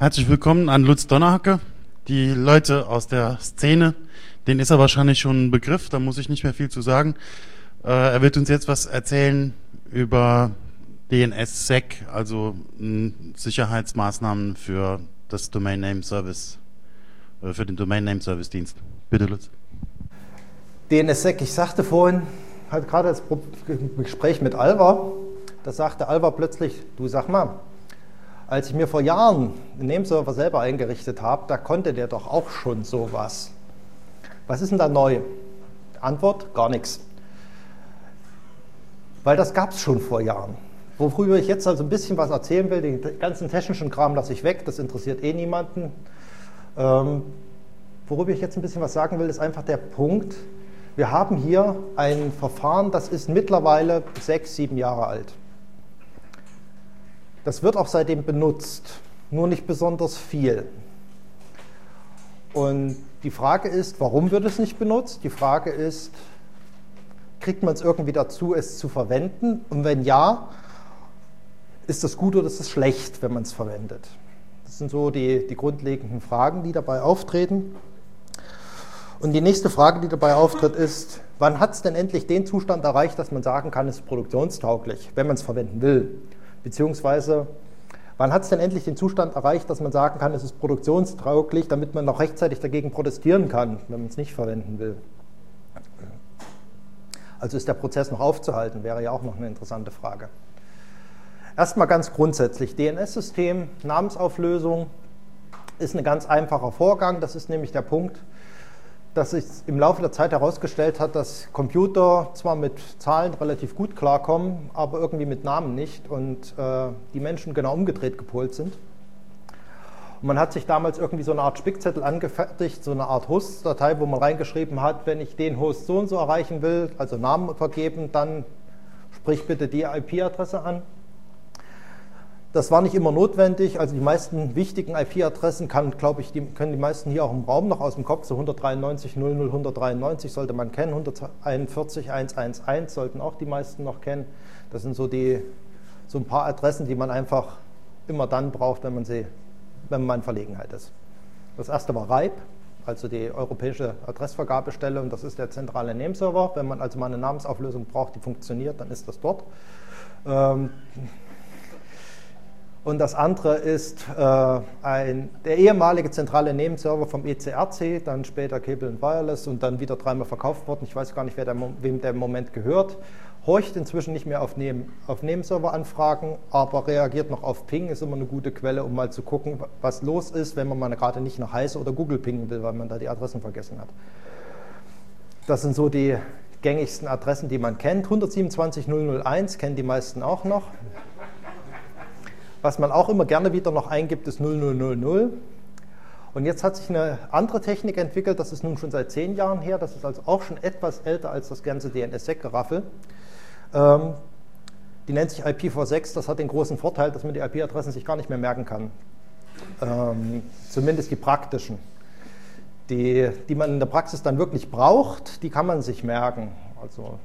Herzlich willkommen an Lutz Donnerhacke. Die Leute aus der Szene, denen ist er wahrscheinlich schon ein Begriff, da muss ich nicht mehr viel zu sagen. Äh, er wird uns jetzt was erzählen über DNSSEC, also Sicherheitsmaßnahmen für das Domain Name Service, äh, für den Domain Name Service Dienst. Bitte, Lutz. DNSSEC, ich sagte vorhin, hatte gerade das Gespräch mit Alva, da sagte Alva plötzlich, du sag mal, als ich mir vor Jahren einen Nameserver selber eingerichtet habe, da konnte der doch auch schon sowas. Was ist denn da neu? Antwort, gar nichts. Weil das gab es schon vor Jahren. Worüber ich jetzt also ein bisschen was erzählen will, den ganzen technischen Kram lasse ich weg, das interessiert eh niemanden. Ähm, worüber ich jetzt ein bisschen was sagen will, ist einfach der Punkt, wir haben hier ein Verfahren, das ist mittlerweile sechs, sieben Jahre alt. Das wird auch seitdem benutzt, nur nicht besonders viel. Und die Frage ist, warum wird es nicht benutzt? Die Frage ist, kriegt man es irgendwie dazu, es zu verwenden? Und wenn ja, ist das gut oder ist es schlecht, wenn man es verwendet? Das sind so die, die grundlegenden Fragen, die dabei auftreten. Und die nächste Frage, die dabei auftritt, ist, wann hat es denn endlich den Zustand erreicht, dass man sagen kann, es ist produktionstauglich, wenn man es verwenden will? Beziehungsweise, wann hat es denn endlich den Zustand erreicht, dass man sagen kann, es ist produktionstauglich, damit man noch rechtzeitig dagegen protestieren kann, wenn man es nicht verwenden will? Also ist der Prozess noch aufzuhalten, wäre ja auch noch eine interessante Frage. Erstmal ganz grundsätzlich, DNS-System, Namensauflösung ist ein ganz einfacher Vorgang. Das ist nämlich der Punkt, dass sich im Laufe der Zeit herausgestellt hat, dass Computer zwar mit Zahlen relativ gut klarkommen, aber irgendwie mit Namen nicht und äh, die Menschen genau umgedreht gepolt sind. Und man hat sich damals irgendwie so eine Art Spickzettel angefertigt, so eine Art Host-Datei, wo man reingeschrieben hat, wenn ich den Host so und so erreichen will, also Namen vergeben, dann sprich bitte die IP-Adresse an. Das war nicht immer notwendig. Also die meisten wichtigen IP-Adressen glaube ich, die, können die meisten hier auch im Raum noch aus dem Kopf. So 193, 00, 193 sollte man kennen. 141, 111 sollten auch die meisten noch kennen. Das sind so die so ein paar Adressen, die man einfach immer dann braucht, wenn man sie, wenn man in Verlegenheit ist. Das erste war RIPE, also die europäische Adressvergabestelle, und das ist der zentrale Nameserver. Wenn man also mal eine Namensauflösung braucht, die funktioniert, dann ist das dort. Ähm, und das andere ist äh, ein, der ehemalige zentrale Nameserver vom ECRC, dann später Cable Wireless und dann wieder dreimal verkauft worden. Ich weiß gar nicht, der, wem der im Moment gehört. Horcht inzwischen nicht mehr auf, Name, auf Nameserver-Anfragen, aber reagiert noch auf Ping, ist immer eine gute Quelle, um mal zu gucken, was los ist, wenn man mal gerade nicht nach Heise oder Google pingen will, weil man da die Adressen vergessen hat. Das sind so die gängigsten Adressen, die man kennt. 127.001 kennen die meisten auch noch. Was man auch immer gerne wieder noch eingibt, ist 0000. Und jetzt hat sich eine andere Technik entwickelt, das ist nun schon seit zehn Jahren her, das ist also auch schon etwas älter als das ganze DNS-Sec-Geraffel. Ähm, die nennt sich IPv6, das hat den großen Vorteil, dass man die IP-Adressen sich gar nicht mehr merken kann. Ähm, zumindest die praktischen. Die, die man in der Praxis dann wirklich braucht, die kann man sich merken. Also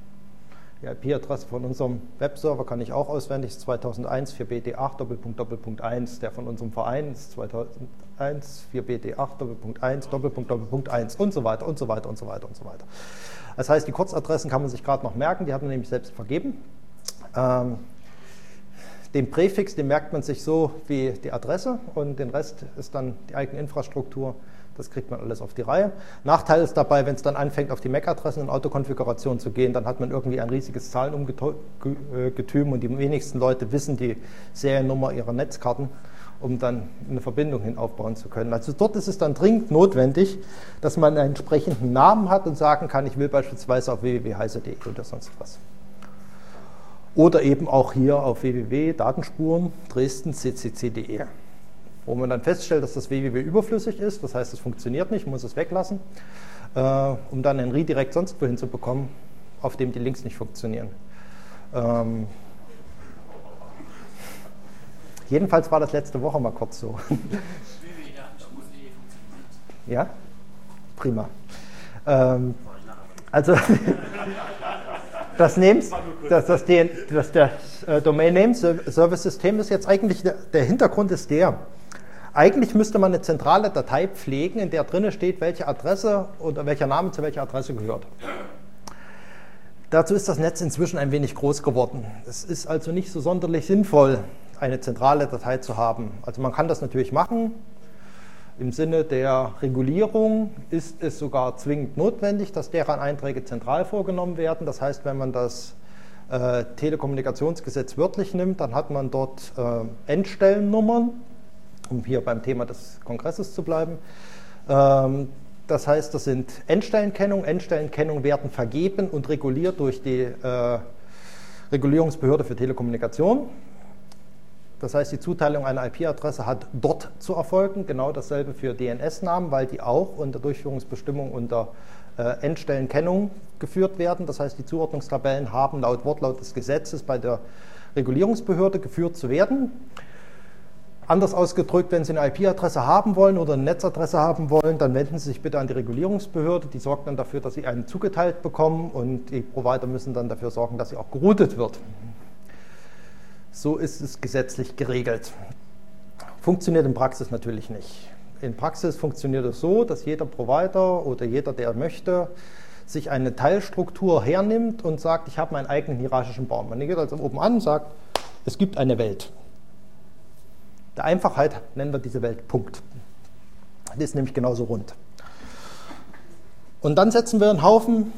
die IP-Adresse von unserem Webserver kann ich auch auswendig, ist 2001 4BD8 Doppelpunkt Doppelpunkt 1. Der von unserem Verein ist 2001 4BD8 Doppelpunkt 1 Doppelpunkt Doppelpunkt 1 und so weiter und so weiter und so weiter und so weiter. Das heißt, die Kurzadressen kann man sich gerade noch merken, die hat man nämlich selbst vergeben. Ähm, den Präfix, den merkt man sich so wie die Adresse und den Rest ist dann die eigene Infrastruktur das kriegt man alles auf die Reihe. Nachteil ist dabei, wenn es dann anfängt, auf die MAC-Adressen in Autokonfiguration zu gehen, dann hat man irgendwie ein riesiges Zahlenungetüm und die wenigsten Leute wissen die Seriennummer ihrer Netzkarten, um dann eine Verbindung hin aufbauen zu können. Also dort ist es dann dringend notwendig, dass man einen entsprechenden Namen hat und sagen kann, ich will beispielsweise auf www.heise.de oder sonst was. Oder eben auch hier auf www.datenspuren Dresden ccc.de wo man dann feststellt, dass das www überflüssig ist, das heißt, es funktioniert nicht, muss es weglassen, äh, um dann einen Redirect sonst wohin zu bekommen, auf dem die Links nicht funktionieren. Ähm, jedenfalls war das letzte Woche mal kurz so. ja, prima. Ähm, also das, Names, das, das, das, das äh, Domain Name Service System ist jetzt eigentlich der Hintergrund ist der. Eigentlich müsste man eine zentrale Datei pflegen, in der drin steht, welche Adresse oder welcher Name zu welcher Adresse gehört. Dazu ist das Netz inzwischen ein wenig groß geworden. Es ist also nicht so sonderlich sinnvoll, eine zentrale Datei zu haben. Also man kann das natürlich machen. Im Sinne der Regulierung ist es sogar zwingend notwendig, dass deren Einträge zentral vorgenommen werden. Das heißt, wenn man das äh, Telekommunikationsgesetz wörtlich nimmt, dann hat man dort äh, Endstellennummern, um hier beim Thema des Kongresses zu bleiben. Ähm, das heißt, das sind Endstellenkennungen. Endstellenkennungen werden vergeben und reguliert durch die äh, Regulierungsbehörde für Telekommunikation. Das heißt, die Zuteilung einer IP-Adresse hat dort zu erfolgen. Genau dasselbe für DNS-Namen, weil die auch unter Durchführungsbestimmung unter äh, Endstellenkennung geführt werden. Das heißt, die Zuordnungstabellen haben laut Wortlaut des Gesetzes bei der Regulierungsbehörde geführt zu werden. Anders ausgedrückt, wenn Sie eine IP-Adresse haben wollen oder eine Netzadresse haben wollen, dann wenden Sie sich bitte an die Regulierungsbehörde. Die sorgt dann dafür, dass Sie einen zugeteilt bekommen und die Provider müssen dann dafür sorgen, dass sie auch geroutet wird. So ist es gesetzlich geregelt. Funktioniert in Praxis natürlich nicht. In Praxis funktioniert es so, dass jeder Provider oder jeder, der möchte, sich eine Teilstruktur hernimmt und sagt, ich habe meinen eigenen hierarchischen Baum. Man geht also oben an und sagt, es gibt eine Welt. Der Einfachheit nennen wir diese Welt Punkt. Die ist nämlich genauso rund. Und dann setzen wir einen Haufen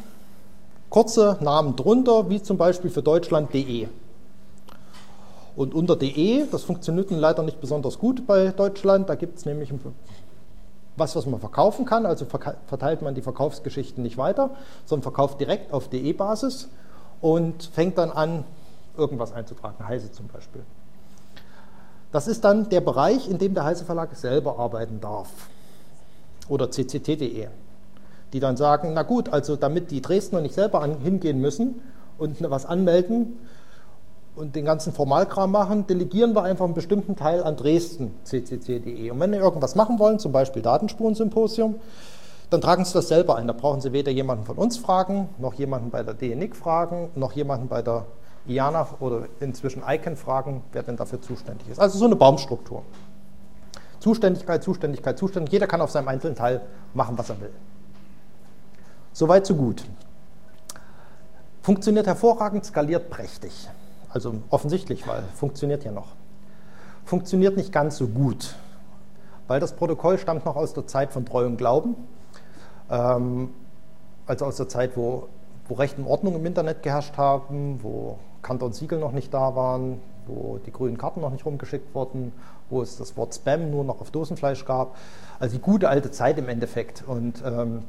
kurze Namen drunter, wie zum Beispiel für Deutschland DE. Und unter DE, das funktioniert leider nicht besonders gut bei Deutschland, da gibt es nämlich was, was man verkaufen kann, also verteilt man die Verkaufsgeschichten nicht weiter, sondern verkauft direkt auf DE-Basis und fängt dann an, irgendwas einzutragen, Heise zum Beispiel. Das ist dann der Bereich, in dem der Heise Verlag selber arbeiten darf. Oder cct.de. Die dann sagen, na gut, also damit die Dresdner nicht selber hingehen müssen und was anmelden und den ganzen Formalkram machen, delegieren wir einfach einen bestimmten Teil an Dresden, ccc.de. Und wenn Sie irgendwas machen wollen, zum Beispiel Datenspuren-Symposium, dann tragen Sie das selber ein. Da brauchen Sie weder jemanden von uns fragen, noch jemanden bei der DNIC fragen, noch jemanden bei der IANA oder inzwischen ICANN fragen, wer denn dafür zuständig ist. Also so eine Baumstruktur. Zuständigkeit, Zuständigkeit, Zuständigkeit. Jeder kann auf seinem einzelnen Teil machen, was er will. Soweit, so gut. Funktioniert hervorragend, skaliert prächtig. Also offensichtlich, weil funktioniert ja noch. Funktioniert nicht ganz so gut, weil das Protokoll stammt noch aus der Zeit von Treu und Glauben. Ähm, also aus der Zeit, wo, wo Recht und Ordnung im Internet geherrscht haben, wo Kanton Siegel noch nicht da waren, wo die grünen Karten noch nicht rumgeschickt wurden, wo es das Wort Spam nur noch auf Dosenfleisch gab. Also die gute alte Zeit im Endeffekt. Und ähm,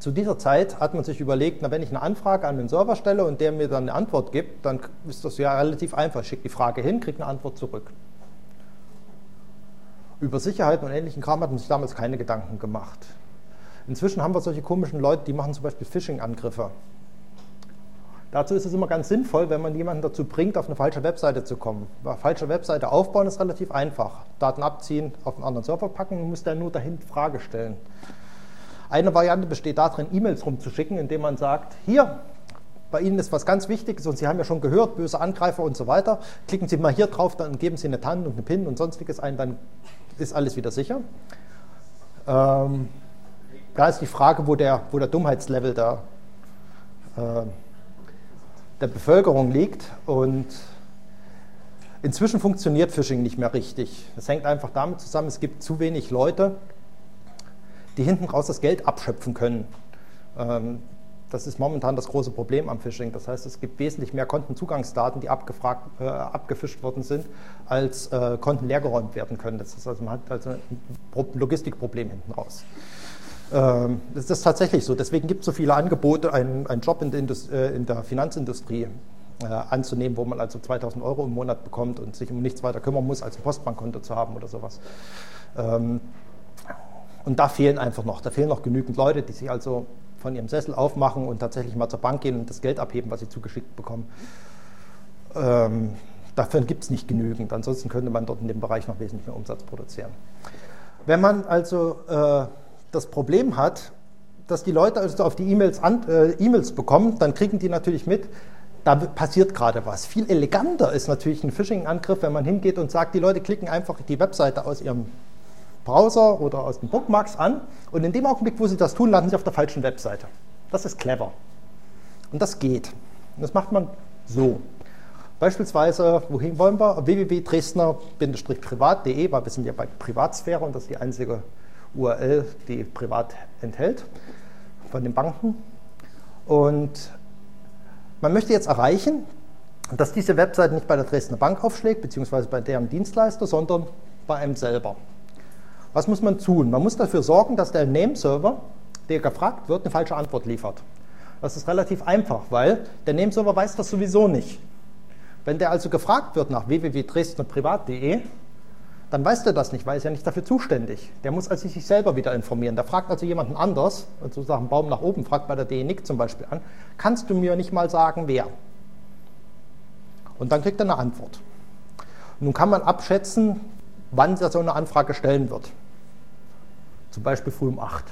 zu dieser Zeit hat man sich überlegt, na, wenn ich eine Anfrage an den Server stelle und der mir dann eine Antwort gibt, dann ist das ja relativ einfach. Ich schicke die Frage hin, kriege eine Antwort zurück. Über Sicherheit und ähnlichen Kram hat man sich damals keine Gedanken gemacht. Inzwischen haben wir solche komischen Leute, die machen zum Beispiel Phishing-Angriffe. Dazu ist es immer ganz sinnvoll, wenn man jemanden dazu bringt, auf eine falsche Webseite zu kommen. Eine falsche Webseite aufbauen ist relativ einfach. Daten abziehen, auf einen anderen Server packen und muss dann nur dahin Frage stellen. Eine Variante besteht darin, E-Mails rumzuschicken, indem man sagt, hier, bei Ihnen ist was ganz Wichtiges und Sie haben ja schon gehört, böse Angreifer und so weiter. Klicken Sie mal hier drauf, dann geben Sie eine TAN und eine PIN und sonstiges ein, dann ist alles wieder sicher. Ähm, da ist die Frage, wo der, wo der Dummheitslevel da äh, der Bevölkerung liegt. Und inzwischen funktioniert Phishing nicht mehr richtig. Das hängt einfach damit zusammen, es gibt zu wenig Leute, die hinten raus das Geld abschöpfen können. Ähm, das ist momentan das große Problem am Phishing. Das heißt, es gibt wesentlich mehr Kontenzugangsdaten, die abgefragt, äh, abgefischt worden sind, als äh, Konten leergeräumt werden können. Das ist also, man hat also ein Logistikproblem hinten raus. Ähm, das ist tatsächlich so. Deswegen gibt es so viele Angebote, einen, einen Job in der, äh, in der Finanzindustrie äh, anzunehmen, wo man also 2000 Euro im Monat bekommt und sich um nichts weiter kümmern muss, als ein Postbankkonto zu haben oder sowas. Ähm, und da fehlen einfach noch, da fehlen noch genügend Leute, die sich also von ihrem Sessel aufmachen und tatsächlich mal zur Bank gehen und das Geld abheben, was sie zugeschickt bekommen. Ähm, dafür gibt es nicht genügend. Ansonsten könnte man dort in dem Bereich noch wesentlich mehr Umsatz produzieren. Wenn man also äh, das Problem hat, dass die Leute also auf die E-Mails äh, E-Mails bekommen, dann kriegen die natürlich mit, da passiert gerade was. Viel eleganter ist natürlich ein Phishing-Angriff, wenn man hingeht und sagt, die Leute klicken einfach die Webseite aus ihrem Browser oder aus den Bookmarks an und in dem Augenblick, wo Sie das tun, landen Sie auf der falschen Webseite. Das ist clever. Und das geht. Und das macht man so. Beispielsweise, wohin wollen wir? www.dresdner-privat.de, weil wir sind ja bei Privatsphäre und das ist die einzige URL, die privat enthält von den Banken. Und man möchte jetzt erreichen, dass diese Webseite nicht bei der Dresdner Bank aufschlägt, beziehungsweise bei deren Dienstleister, sondern bei einem selber. Was muss man tun? Man muss dafür sorgen, dass der Nameserver, der gefragt wird, eine falsche Antwort liefert. Das ist relativ einfach, weil der Nameserver weiß das sowieso nicht. Wenn der also gefragt wird nach www.dresdnerprivat.de, dann weiß der das nicht, weil er ist ja nicht dafür zuständig. Der muss also sich selber wieder informieren. Der fragt also jemanden anders, sozusagen Baum nach oben, fragt bei der DENIC zum Beispiel an, kannst du mir nicht mal sagen, wer? Und dann kriegt er eine Antwort. Nun kann man abschätzen, wann er so eine Anfrage stellen wird. Zum Beispiel früh um 8.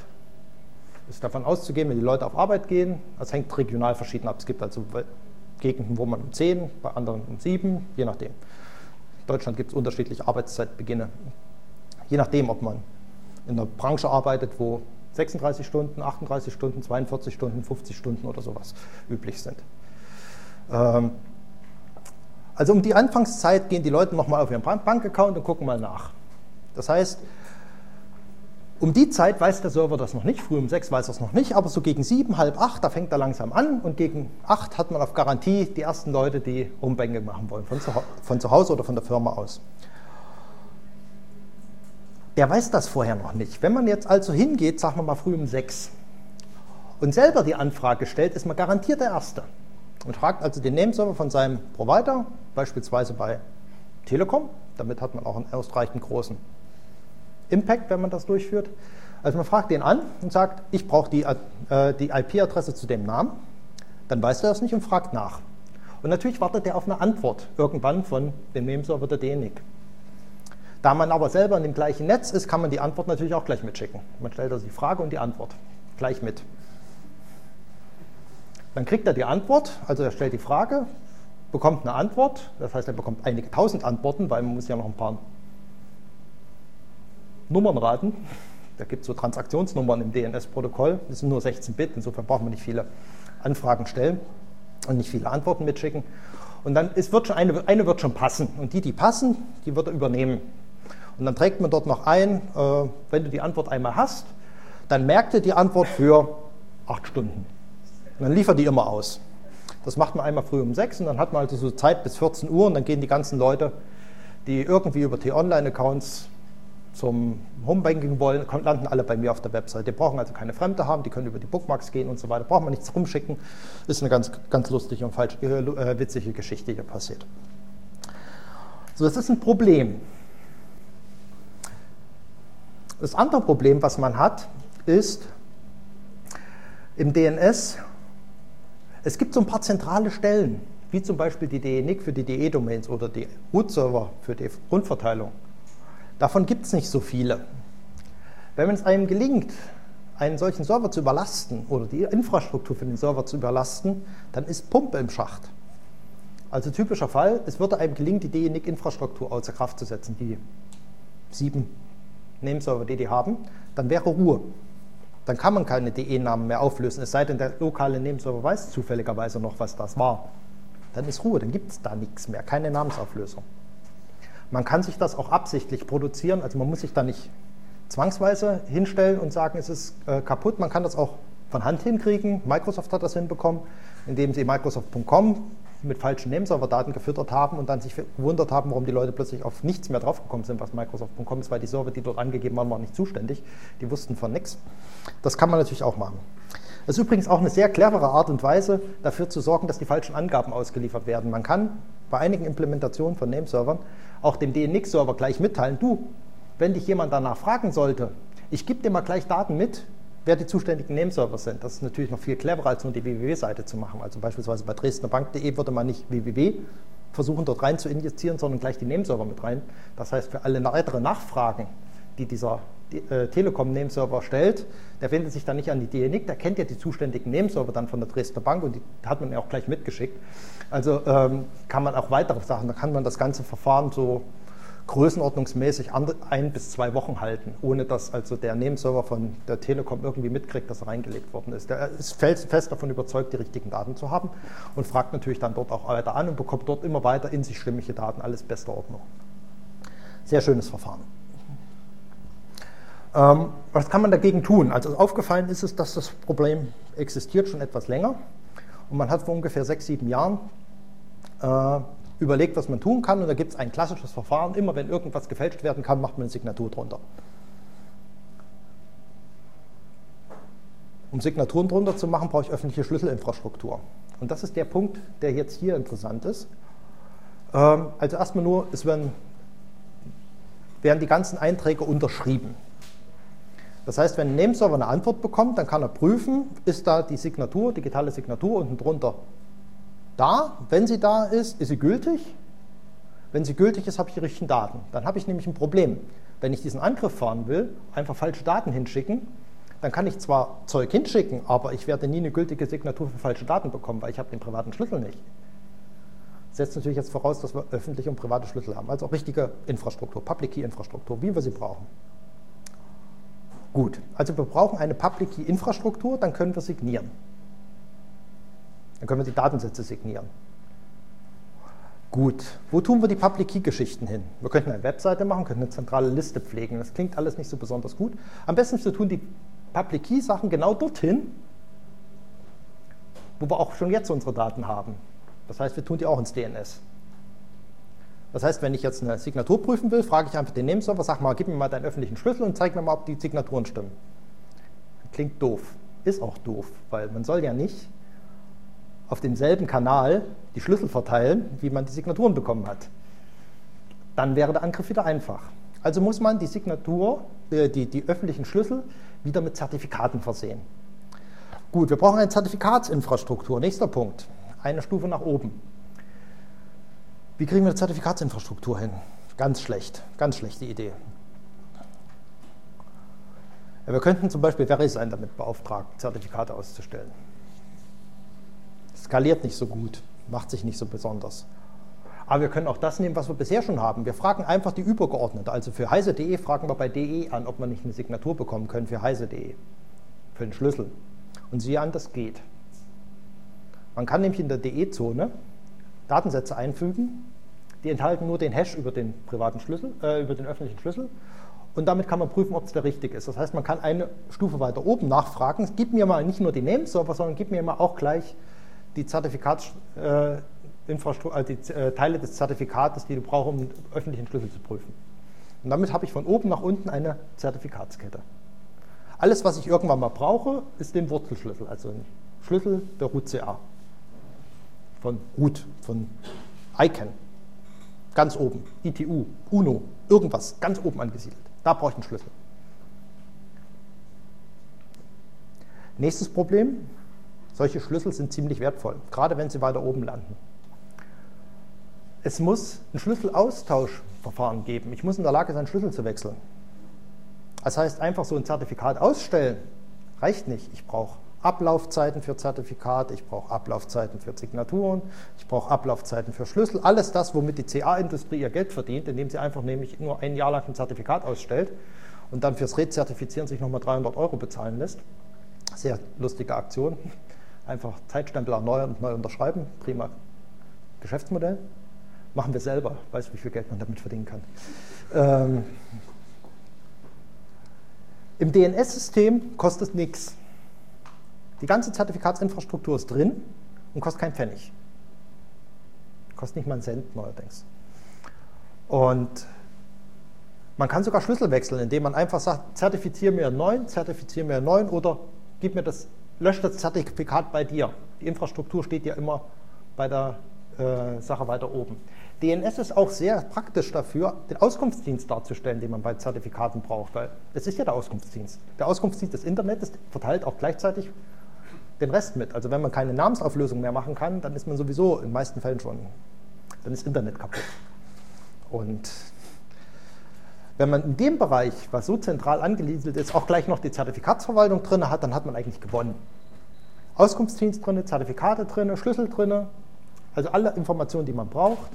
Ist davon auszugehen, wenn die Leute auf Arbeit gehen. Das hängt regional verschieden ab. Es gibt also Gegenden, wo man um 10, bei anderen um 7, je nachdem. In Deutschland gibt es unterschiedliche Arbeitszeitbeginne. Je nachdem, ob man in einer Branche arbeitet, wo 36 Stunden, 38 Stunden, 42 Stunden, 50 Stunden oder sowas üblich sind. Ähm, also um die Anfangszeit gehen die Leute nochmal auf ihren Bankaccount und gucken mal nach. Das heißt, um die Zeit weiß der Server das noch nicht, früh um sechs weiß er es noch nicht, aber so gegen sieben, halb acht, da fängt er langsam an und gegen acht hat man auf Garantie die ersten Leute, die Homebanking machen wollen, von zu, von zu Hause oder von der Firma aus. Der weiß das vorher noch nicht. Wenn man jetzt also hingeht, sagen wir mal früh um sechs, und selber die Anfrage stellt, ist man garantiert der Erste und fragt also den Nameserver von seinem Provider, beispielsweise bei Telekom. Damit hat man auch einen ausreichend großen Impact, wenn man das durchführt. Also man fragt den an und sagt, ich brauche die, äh, die IP-Adresse zu dem Namen. Dann weiß er das nicht und fragt nach. Und natürlich wartet er auf eine Antwort irgendwann von dem Nameserver der DNIC. Da man aber selber in dem gleichen Netz ist, kann man die Antwort natürlich auch gleich mitschicken. Man stellt also die Frage und die Antwort gleich mit. Dann kriegt er die Antwort, also er stellt die Frage, bekommt eine Antwort, das heißt, er bekommt einige tausend Antworten, weil man muss ja noch ein paar Nummern raten. Da gibt es so Transaktionsnummern im DNS-Protokoll, das sind nur 16 Bit, insofern braucht man nicht viele Anfragen stellen und nicht viele Antworten mitschicken. Und dann ist, wird schon eine, eine wird schon passen und die, die passen, die wird er übernehmen. Und dann trägt man dort noch ein, äh, wenn du die Antwort einmal hast, dann merkt er die Antwort für acht Stunden. Und dann liefert die immer aus. Das macht man einmal früh um sechs und dann hat man also so Zeit bis 14 Uhr und dann gehen die ganzen Leute, die irgendwie über T-Online-Accounts zum Homebanking wollen, landen alle bei mir auf der Website. Die brauchen also keine Fremde haben, die können über die Bookmarks gehen und so weiter. Braucht man nichts rumschicken. Ist eine ganz, ganz lustige und falsch, äh, witzige Geschichte hier passiert. So, das ist ein Problem. Das andere Problem, was man hat, ist im DNS es gibt so ein paar zentrale Stellen, wie zum Beispiel die DENIC für die DE-Domains oder die Root-Server für die Grundverteilung. Davon gibt es nicht so viele. Wenn es einem gelingt, einen solchen Server zu überlasten oder die Infrastruktur für den Server zu überlasten, dann ist Pumpe im Schacht. Also typischer Fall, es würde einem gelingen, die DENIC-Infrastruktur außer Kraft zu setzen, die sieben Nameserver, die die haben, dann wäre Ruhe dann kann man keine DE-Namen mehr auflösen, es sei denn, der lokale Nameserver weiß zufälligerweise noch, was das war. Dann ist Ruhe, dann gibt es da nichts mehr, keine Namensauflösung. Man kann sich das auch absichtlich produzieren, also man muss sich da nicht zwangsweise hinstellen und sagen, es ist äh, kaputt. Man kann das auch von Hand hinkriegen. Microsoft hat das hinbekommen, indem sie Microsoft.com mit falschen Nameserver-Daten gefüttert haben und dann sich gewundert haben, warum die Leute plötzlich auf nichts mehr draufgekommen sind, was Microsoft.com ist, weil die Server, die dort angegeben waren, waren nicht zuständig. Die wussten von nichts. Das kann man natürlich auch machen. Das ist übrigens auch eine sehr clevere Art und Weise, dafür zu sorgen, dass die falschen Angaben ausgeliefert werden. Man kann bei einigen Implementationen von Nameservern auch dem DNX-Server gleich mitteilen, du, wenn dich jemand danach fragen sollte, ich gebe dir mal gleich Daten mit, wer die zuständigen Nameserver sind. Das ist natürlich noch viel cleverer, als nur die www-Seite zu machen. Also beispielsweise bei dresdnerbank.de würde man nicht www versuchen, dort rein zu injizieren, sondern gleich die Nameserver mit rein. Das heißt, für alle weitere Nachfragen, die dieser äh, Telekom-Nameserver stellt, der wendet sich dann nicht an die DNIC, der kennt ja die zuständigen Nameserver dann von der Dresdner Bank und die hat man ja auch gleich mitgeschickt. Also ähm, kann man auch weitere Sachen, da kann man das ganze Verfahren so größenordnungsmäßig ein bis zwei Wochen halten, ohne dass also der Nebenserver von der Telekom irgendwie mitkriegt, dass er reingelegt worden ist. Der ist fest davon überzeugt, die richtigen Daten zu haben und fragt natürlich dann dort auch weiter an und bekommt dort immer weiter in sich stimmige Daten, alles bester Ordnung. Sehr schönes Verfahren. Ähm, was kann man dagegen tun? Also aufgefallen ist es, dass das Problem existiert schon etwas länger und man hat vor ungefähr sechs, sieben Jahren äh, überlegt, was man tun kann und da gibt es ein klassisches Verfahren. Immer wenn irgendwas gefälscht werden kann, macht man eine Signatur drunter. Um Signaturen drunter zu machen, brauche ich öffentliche Schlüsselinfrastruktur. Und das ist der Punkt, der jetzt hier interessant ist. Ähm, also erstmal nur, es werden, werden die ganzen Einträge unterschrieben. Das heißt, wenn ein Nameserver eine Antwort bekommt, dann kann er prüfen, ist da die Signatur, digitale Signatur unten drunter da. Wenn sie da ist, ist sie gültig. Wenn sie gültig ist, habe ich die richtigen Daten. Dann habe ich nämlich ein Problem. Wenn ich diesen Angriff fahren will, einfach falsche Daten hinschicken, dann kann ich zwar Zeug hinschicken, aber ich werde nie eine gültige Signatur für falsche Daten bekommen, weil ich habe den privaten Schlüssel nicht. Das setzt natürlich jetzt voraus, dass wir öffentliche und private Schlüssel haben, also auch richtige Infrastruktur, Public Key Infrastruktur, wie wir sie brauchen. Gut, also wir brauchen eine Public Key Infrastruktur, dann können wir signieren. Dann können wir die Datensätze signieren. Gut, wo tun wir die Public Key Geschichten hin? Wir könnten eine Webseite machen, könnten eine zentrale Liste pflegen. Das klingt alles nicht so besonders gut. Am besten wir tun die Public Key Sachen genau dorthin, wo wir auch schon jetzt unsere Daten haben. Das heißt, wir tun die auch ins DNS. Das heißt, wenn ich jetzt eine Signatur prüfen will, frage ich einfach den Nameserver, sag mal, gib mir mal deinen öffentlichen Schlüssel und zeig mir mal, ob die Signaturen stimmen. Klingt doof. Ist auch doof, weil man soll ja nicht auf demselben Kanal die Schlüssel verteilen, wie man die Signaturen bekommen hat. Dann wäre der Angriff wieder einfach. Also muss man die Signatur, äh, die, die öffentlichen Schlüssel wieder mit Zertifikaten versehen. Gut, wir brauchen eine Zertifikatsinfrastruktur. Nächster Punkt. Eine Stufe nach oben. Wie kriegen wir eine Zertifikatsinfrastruktur hin? Ganz schlecht, ganz schlechte Idee. Ja, wir könnten zum Beispiel VeriSign damit beauftragen, Zertifikate auszustellen. Skaliert nicht so gut, macht sich nicht so besonders. Aber wir können auch das nehmen, was wir bisher schon haben. Wir fragen einfach die Übergeordnete. Also für heise.de fragen wir bei DE an, ob wir nicht eine Signatur bekommen können für heise.de, für den Schlüssel. Und siehe an, das geht. Man kann nämlich in der DE-Zone Datensätze einfügen, die enthalten nur den Hash über den privaten Schlüssel, äh, über den öffentlichen Schlüssel. Und damit kann man prüfen, ob es der richtige ist. Das heißt, man kann eine Stufe weiter oben nachfragen. Gib mir mal nicht nur die Nameserver, sondern gib mir mal auch gleich die Zertifikatsinfrastruktur, äh, die äh, Teile des Zertifikates, die du brauchst, um den öffentlichen Schlüssel zu prüfen. Und damit habe ich von oben nach unten eine Zertifikatskette. Alles, was ich irgendwann mal brauche, ist den Wurzelschlüssel, also ein Schlüssel der Root CA. Von Root, von ICANN. Ganz oben. ITU, UNO, irgendwas, ganz oben angesiedelt. Da brauche ich einen Schlüssel. Nächstes Problem. Solche Schlüssel sind ziemlich wertvoll, gerade wenn sie weiter oben landen. Es muss ein Schlüsselaustauschverfahren geben. Ich muss in der Lage sein, Schlüssel zu wechseln. Das heißt, einfach so ein Zertifikat ausstellen reicht nicht. Ich brauche Ablaufzeiten für Zertifikate, ich brauche Ablaufzeiten für Signaturen, ich brauche Ablaufzeiten für Schlüssel, alles das, womit die CA-Industrie ihr Geld verdient, indem sie einfach nämlich nur ein Jahr lang ein Zertifikat ausstellt und dann fürs Rezertifizieren sich nochmal 300 Euro bezahlen lässt. Sehr lustige Aktion. Einfach Zeitstempel erneuern und neu unterschreiben. Prima Geschäftsmodell. Machen wir selber. Weiß, wie viel Geld man damit verdienen kann. Ähm, Im DNS-System kostet nichts. Die ganze Zertifikatsinfrastruktur ist drin und kostet keinen Pfennig. Kostet nicht mal einen Cent neuerdings. Und man kann sogar Schlüssel wechseln, indem man einfach sagt, zertifiziere mir einen neuen, zertifiziere mir einen neuen oder gib mir das, lösch das Zertifikat bei dir. Die Infrastruktur steht ja immer bei der äh, Sache weiter oben. DNS ist auch sehr praktisch dafür, den Auskunftsdienst darzustellen, den man bei Zertifikaten braucht, weil es ist ja der Auskunftsdienst. Der Auskunftsdienst des Internets verteilt auch gleichzeitig den Rest mit. Also wenn man keine Namensauflösung mehr machen kann, dann ist man sowieso in den meisten Fällen schon, dann ist Internet kaputt. Und wenn man in dem Bereich, was so zentral angesiedelt ist, auch gleich noch die Zertifikatsverwaltung drin hat, dann hat man eigentlich gewonnen. Auskunftsdienst drin, Zertifikate drin, Schlüssel drin, also alle Informationen, die man braucht.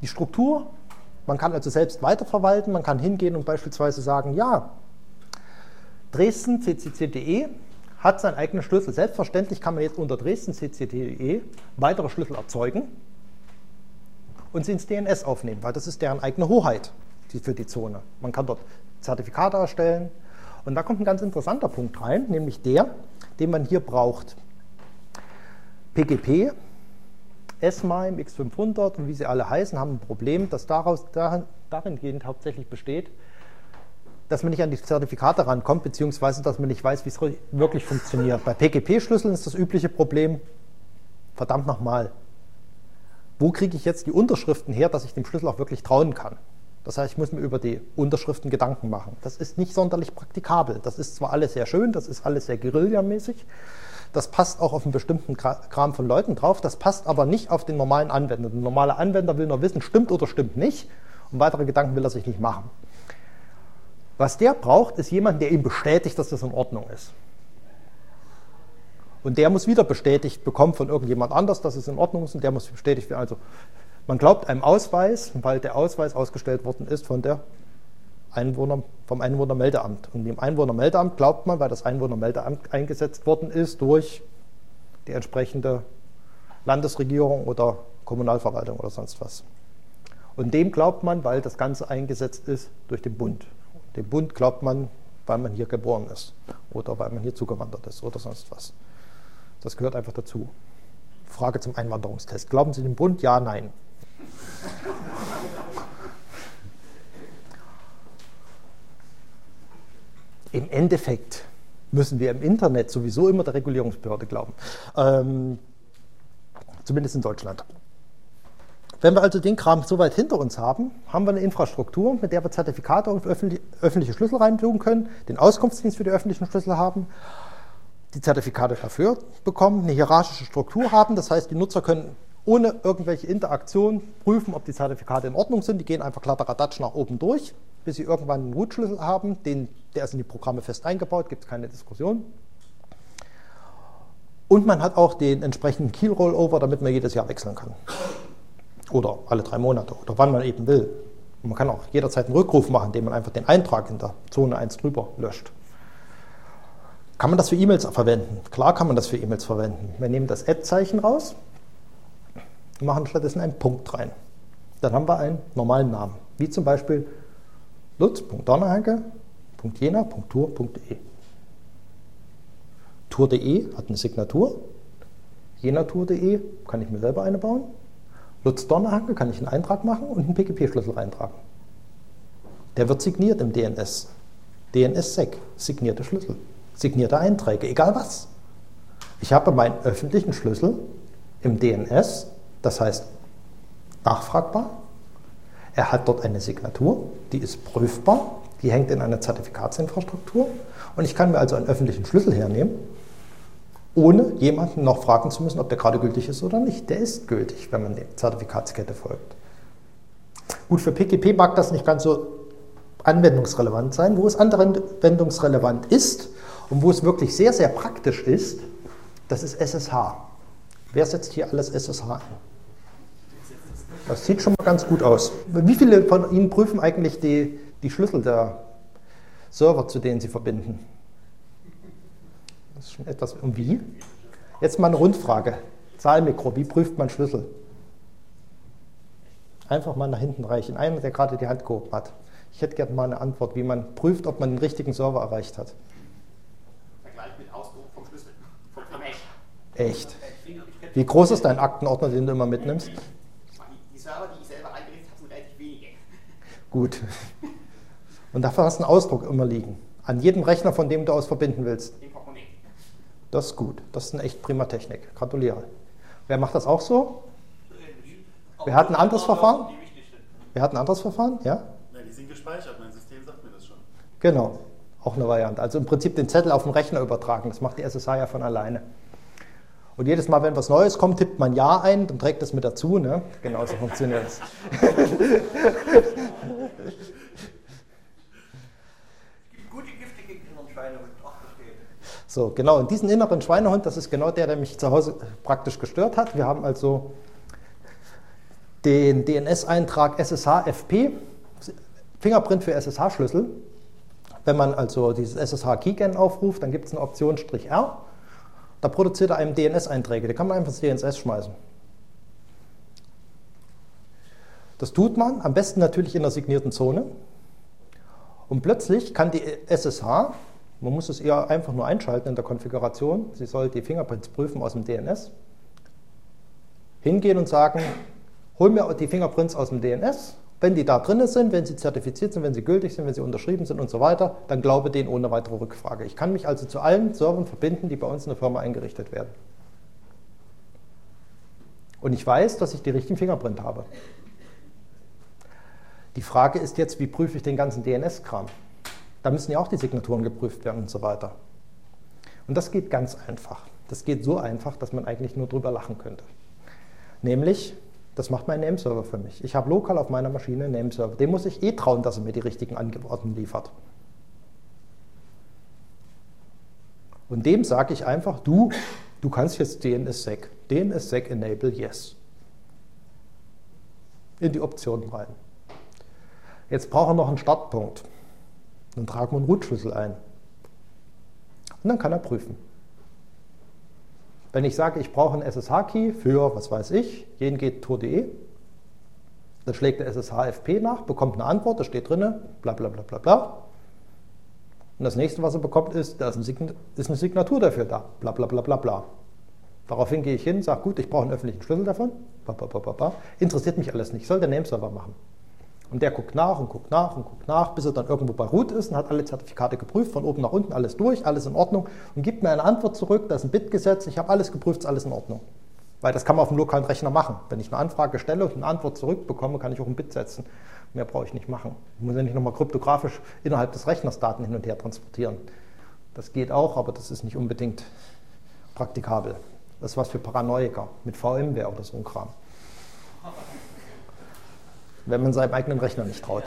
Die Struktur Man kann also selbst weiterverwalten, man kann hingehen und beispielsweise sagen, ja, Dresden ccc.de hat seinen eigenen Schlüssel. Selbstverständlich kann man jetzt unter Dresden ccc.de weitere Schlüssel erzeugen und sie ins DNS aufnehmen, weil das ist deren eigene Hoheit für die Zone. Man kann dort Zertifikate erstellen. Und da kommt ein ganz interessanter Punkt rein, nämlich der, den man hier braucht. PGP, S-MIME, X500 und wie sie alle heißen, haben ein Problem, das daraus, darin gehend hauptsächlich besteht, dass man nicht an die Zertifikate rankommt, beziehungsweise dass man nicht weiß, wie es wirklich funktioniert. Bei PGP-Schlüsseln ist das übliche Problem, verdammt nochmal, wo kriege ich jetzt die Unterschriften her, dass ich dem Schlüssel auch wirklich trauen kann? Das heißt, ich muss mir über die Unterschriften Gedanken machen. Das ist nicht sonderlich praktikabel. Das ist zwar alles sehr schön, das ist alles sehr guerillamäßig, das passt auch auf einen bestimmten Kram von Leuten drauf, das passt aber nicht auf den normalen Anwender. Der normale Anwender will nur wissen, stimmt oder stimmt nicht und weitere Gedanken will er sich nicht machen. Was der braucht, ist jemand, der ihm bestätigt, dass das in Ordnung ist. Und der muss wieder bestätigt bekommen von irgendjemand anders, dass es in Ordnung ist und der muss bestätigt werden. Also man glaubt einem Ausweis, weil der Ausweis ausgestellt worden ist von der Einwohner, vom Einwohnermeldeamt. Und dem Einwohnermeldeamt glaubt man, weil das Einwohnermeldeamt eingesetzt worden ist durch die entsprechende Landesregierung oder Kommunalverwaltung oder sonst was. Und dem glaubt man, weil das Ganze eingesetzt ist durch den Bund. Dem Bund glaubt man, weil man hier geboren ist oder weil man hier zugewandert ist oder sonst was. Das gehört einfach dazu. Frage zum Einwanderungstest. Glauben Sie dem Bund? Ja, nein. Im Endeffekt müssen wir im Internet sowieso immer der Regulierungsbehörde glauben. Ähm, zumindest in Deutschland. Wenn wir also den Kram so weit hinter uns haben, haben wir eine Infrastruktur, mit der wir Zertifikate und öffentliche Schlüssel reintun können, den Auskunftsdienst für die öffentlichen Schlüssel haben die Zertifikate dafür bekommen, eine hierarchische Struktur haben. Das heißt, die Nutzer können ohne irgendwelche Interaktion prüfen, ob die Zertifikate in Ordnung sind. Die gehen einfach kladderadatsch nach oben durch, bis sie irgendwann einen Root-Schlüssel haben. Den, der ist in die Programme fest eingebaut, gibt es keine Diskussion. Und man hat auch den entsprechenden Key-Rollover, damit man jedes Jahr wechseln kann. Oder alle drei Monate oder wann man eben will. Und man kann auch jederzeit einen Rückruf machen, indem man einfach den Eintrag in der Zone 1 drüber löscht. Kann man das für E-Mails verwenden? Klar kann man das für E-Mails verwenden. Wir nehmen das Ad-Zeichen raus und machen stattdessen einen Punkt rein. Dann haben wir einen normalen Namen, wie zum Beispiel lutz.donnerhanke.jena.tour.de. Tour.de hat eine Signatur. Jena-Tour.de kann ich mir selber eine bauen. Lutz Donnerhanke kann ich einen Eintrag machen und einen PGP-Schlüssel reintragen. Der wird signiert im DNS. DNS-Sec, signierte Schlüssel signierte Einträge, egal was. Ich habe meinen öffentlichen Schlüssel im DNS, das heißt nachfragbar. Er hat dort eine Signatur, die ist prüfbar, die hängt in einer Zertifikatsinfrastruktur und ich kann mir also einen öffentlichen Schlüssel hernehmen, ohne jemanden noch fragen zu müssen, ob der gerade gültig ist oder nicht. Der ist gültig, wenn man der Zertifikatskette folgt. Gut, für PGP mag das nicht ganz so anwendungsrelevant sein. Wo es anwendungsrelevant ist, und wo es wirklich sehr, sehr praktisch ist, das ist SSH. Wer setzt hier alles SSH ein? Das sieht schon mal ganz gut aus. Wie viele von Ihnen prüfen eigentlich die, die Schlüssel der Server, zu denen Sie verbinden? Ist schon etwas. Und wie? Jetzt mal eine Rundfrage. Zahlmikro, wie prüft man Schlüssel? Einfach mal nach hinten reichen. Einer, der gerade die Hand gehoben hat. Ich hätte gerne mal eine Antwort, wie man prüft, ob man den richtigen Server erreicht hat. Echt? Wie groß ist dein Aktenordner, den du immer mitnimmst? Die Server, die ich selber eingerichtet habe, sind relativ wenige. Gut. Und dafür hast du einen Ausdruck immer liegen. An jedem Rechner, von dem du aus verbinden willst. Das ist gut. Das ist eine echt prima Technik. Gratuliere. Wer macht das auch so? Wer hat ein anderes Verfahren? Wer hat ein anderes Verfahren? Ja? Nein, die sind gespeichert. Mein System sagt mir das schon. Genau. Auch eine Variante. Also im Prinzip den Zettel auf den Rechner übertragen. Das macht die SSH ja von alleine. Und jedes Mal, wenn was Neues kommt, tippt man Ja ein, dann trägt das mit dazu. Ne? Genau so funktioniert es. Gute Gifte gegen inneren Schweinehund. Ach, so, genau. Und diesen inneren Schweinehund, das ist genau der, der mich zu Hause praktisch gestört hat. Wir haben also den DNS-Eintrag SSH-FP, Fingerprint für SSH-Schlüssel. Wenn man also dieses SSH-Keygen aufruft, dann gibt es eine Option "-R". Da produziert er einem DNS-Einträge. Die kann man einfach ins DNS schmeißen. Das tut man am besten natürlich in der signierten Zone. Und plötzlich kann die SSH, man muss es eher einfach nur einschalten in der Konfiguration, sie soll die Fingerprints prüfen aus dem DNS, hingehen und sagen, hol mir die Fingerprints aus dem DNS. Wenn die da drin sind, wenn sie zertifiziert sind, wenn sie gültig sind, wenn sie unterschrieben sind und so weiter, dann glaube denen ohne weitere Rückfrage. Ich kann mich also zu allen Servern verbinden, die bei uns in der Firma eingerichtet werden. Und ich weiß, dass ich die richtigen Fingerprint habe. Die Frage ist jetzt, wie prüfe ich den ganzen DNS-Kram? Da müssen ja auch die Signaturen geprüft werden und so weiter. Und das geht ganz einfach. Das geht so einfach, dass man eigentlich nur drüber lachen könnte. Nämlich, das macht mein Nameserver für mich. Ich habe lokal auf meiner Maschine einen Nameserver. Dem muss ich eh trauen, dass er mir die richtigen Antworten liefert. Und dem sage ich einfach, du, du kannst jetzt DNSSEC, DNSSEC enable yes. In die Optionen rein. Jetzt braucht er noch einen Startpunkt. Dann tragen wir einen Rootschlüssel ein. Und dann kann er prüfen. Wenn ich sage, ich brauche einen SSH-Key für, was weiß ich, jeden geht Tor.de, dann schlägt der SSH-FP nach, bekommt eine Antwort, da steht drin, bla bla bla bla bla. Und das nächste, was er bekommt, ist, da ist, ein ist eine Signatur dafür da, bla bla bla bla bla. Daraufhin gehe ich hin, sage, gut, ich brauche einen öffentlichen Schlüssel davon, bla, bla, bla, bla, interessiert mich alles nicht, soll der Nameserver machen. Und der guckt nach und guckt nach und guckt nach, bis er dann irgendwo bei Root ist und hat alle Zertifikate geprüft, von oben nach unten alles durch, alles in Ordnung und gibt mir eine Antwort zurück, da ist ein Bit gesetzt, ich habe alles geprüft, ist alles in Ordnung. Weil das kann man auf dem lokalen Rechner machen. Wenn ich eine Anfrage stelle und eine Antwort zurückbekomme, kann ich auch ein Bit setzen. Mehr brauche ich nicht machen. Ich muss ja nicht nochmal kryptografisch innerhalb des Rechners Daten hin und her transportieren. Das geht auch, aber das ist nicht unbedingt praktikabel. Das ist was für Paranoiker mit VMware oder so ein Kram wenn man seinem eigenen Rechner nicht traut.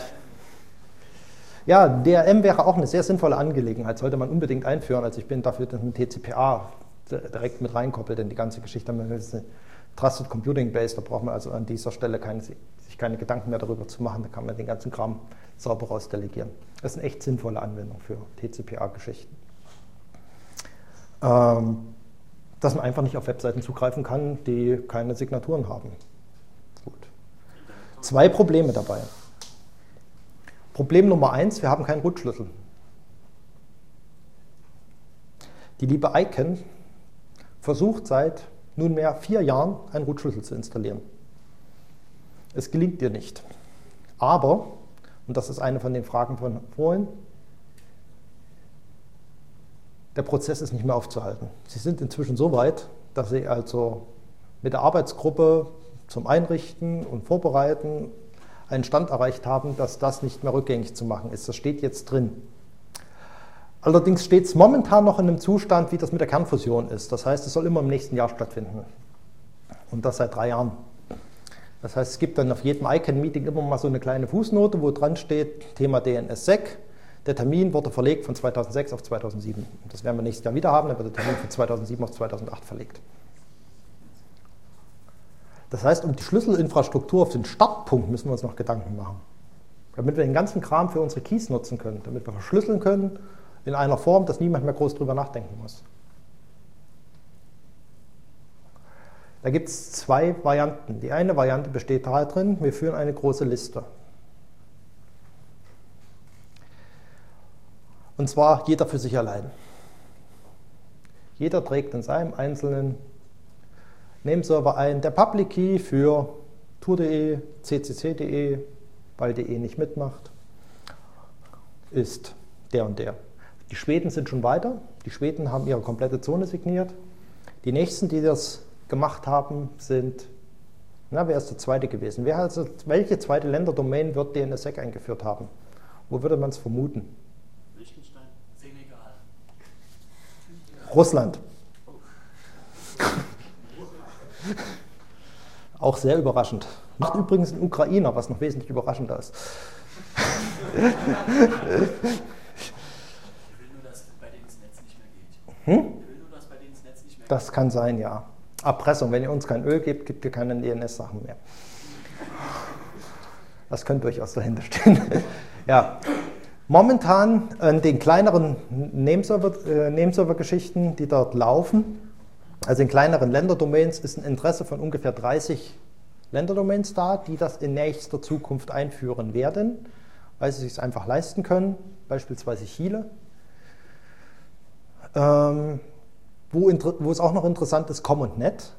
Ja, DRM wäre auch eine sehr sinnvolle Angelegenheit, sollte man unbedingt einführen. Also ich bin dafür, dass ein TCPA direkt mit reinkoppelt in die ganze Geschichte. Man ist eine Trusted Computing Base, da braucht man also an dieser Stelle keine, sich keine Gedanken mehr darüber zu machen, da kann man den ganzen Kram sauber rausdelegieren. Das ist eine echt sinnvolle Anwendung für TCPA-Geschichten. Ähm, dass man einfach nicht auf Webseiten zugreifen kann, die keine Signaturen haben. Zwei Probleme dabei. Problem Nummer eins, wir haben keinen Rootschlüssel. Die liebe ICANN versucht seit nunmehr vier Jahren einen Rootschlüssel zu installieren. Es gelingt ihr nicht. Aber, und das ist eine von den Fragen von vorhin, der Prozess ist nicht mehr aufzuhalten. Sie sind inzwischen so weit, dass sie also mit der Arbeitsgruppe zum Einrichten und Vorbereiten einen Stand erreicht haben, dass das nicht mehr rückgängig zu machen ist. Das steht jetzt drin. Allerdings steht es momentan noch in einem Zustand, wie das mit der Kernfusion ist. Das heißt, es soll immer im nächsten Jahr stattfinden. Und das seit drei Jahren. Das heißt, es gibt dann auf jedem ICANN-Meeting immer mal so eine kleine Fußnote, wo dran steht, Thema DNSSEC. Der Termin wurde verlegt von 2006 auf 2007. Das werden wir nächstes Jahr wieder haben, dann wird der Termin von 2007 auf 2008 verlegt. Das heißt, um die Schlüsselinfrastruktur auf den Startpunkt müssen wir uns noch Gedanken machen. Damit wir den ganzen Kram für unsere Keys nutzen können, damit wir verschlüsseln können in einer Form, dass niemand mehr groß drüber nachdenken muss. Da gibt es zwei Varianten. Die eine Variante besteht darin, wir führen eine große Liste. Und zwar jeder für sich allein. Jeder trägt in seinem einzelnen Nameserver ein, der Public Key für tour.de, ccc.de, weil DE nicht mitmacht, ist der und der. Die Schweden sind schon weiter. Die Schweden haben ihre komplette Zone signiert. Die nächsten, die das gemacht haben, sind, na, wer ist der zweite gewesen? Wer also, welche zweite Länderdomain wird DNSSEC eingeführt haben? Wo würde man es vermuten? Liechtenstein, Senegal. Russland. Oh. Auch sehr überraschend. Macht übrigens ein Ukrainer, was noch wesentlich überraschender ist. Ich will nur, dass bei denen das Netz nicht mehr geht. Hm? Ich will nur, dass bei denen das Netz nicht mehr geht. Das kann sein, ja. Erpressung. Wenn ihr uns kein Öl gebt, gibt ihr keine DNS-Sachen mehr. Das könnte durchaus dahinter stehen. ja. Momentan an den kleineren Nameserver-Geschichten, äh, die dort laufen, also in kleineren Länderdomains, ist ein Interesse von ungefähr 30 Länderdomains da, die das in nächster Zukunft einführen werden, weil sie es sich einfach leisten können, beispielsweise Chile. Ähm, wo, wo, es auch noch interessant ist, Com und Net.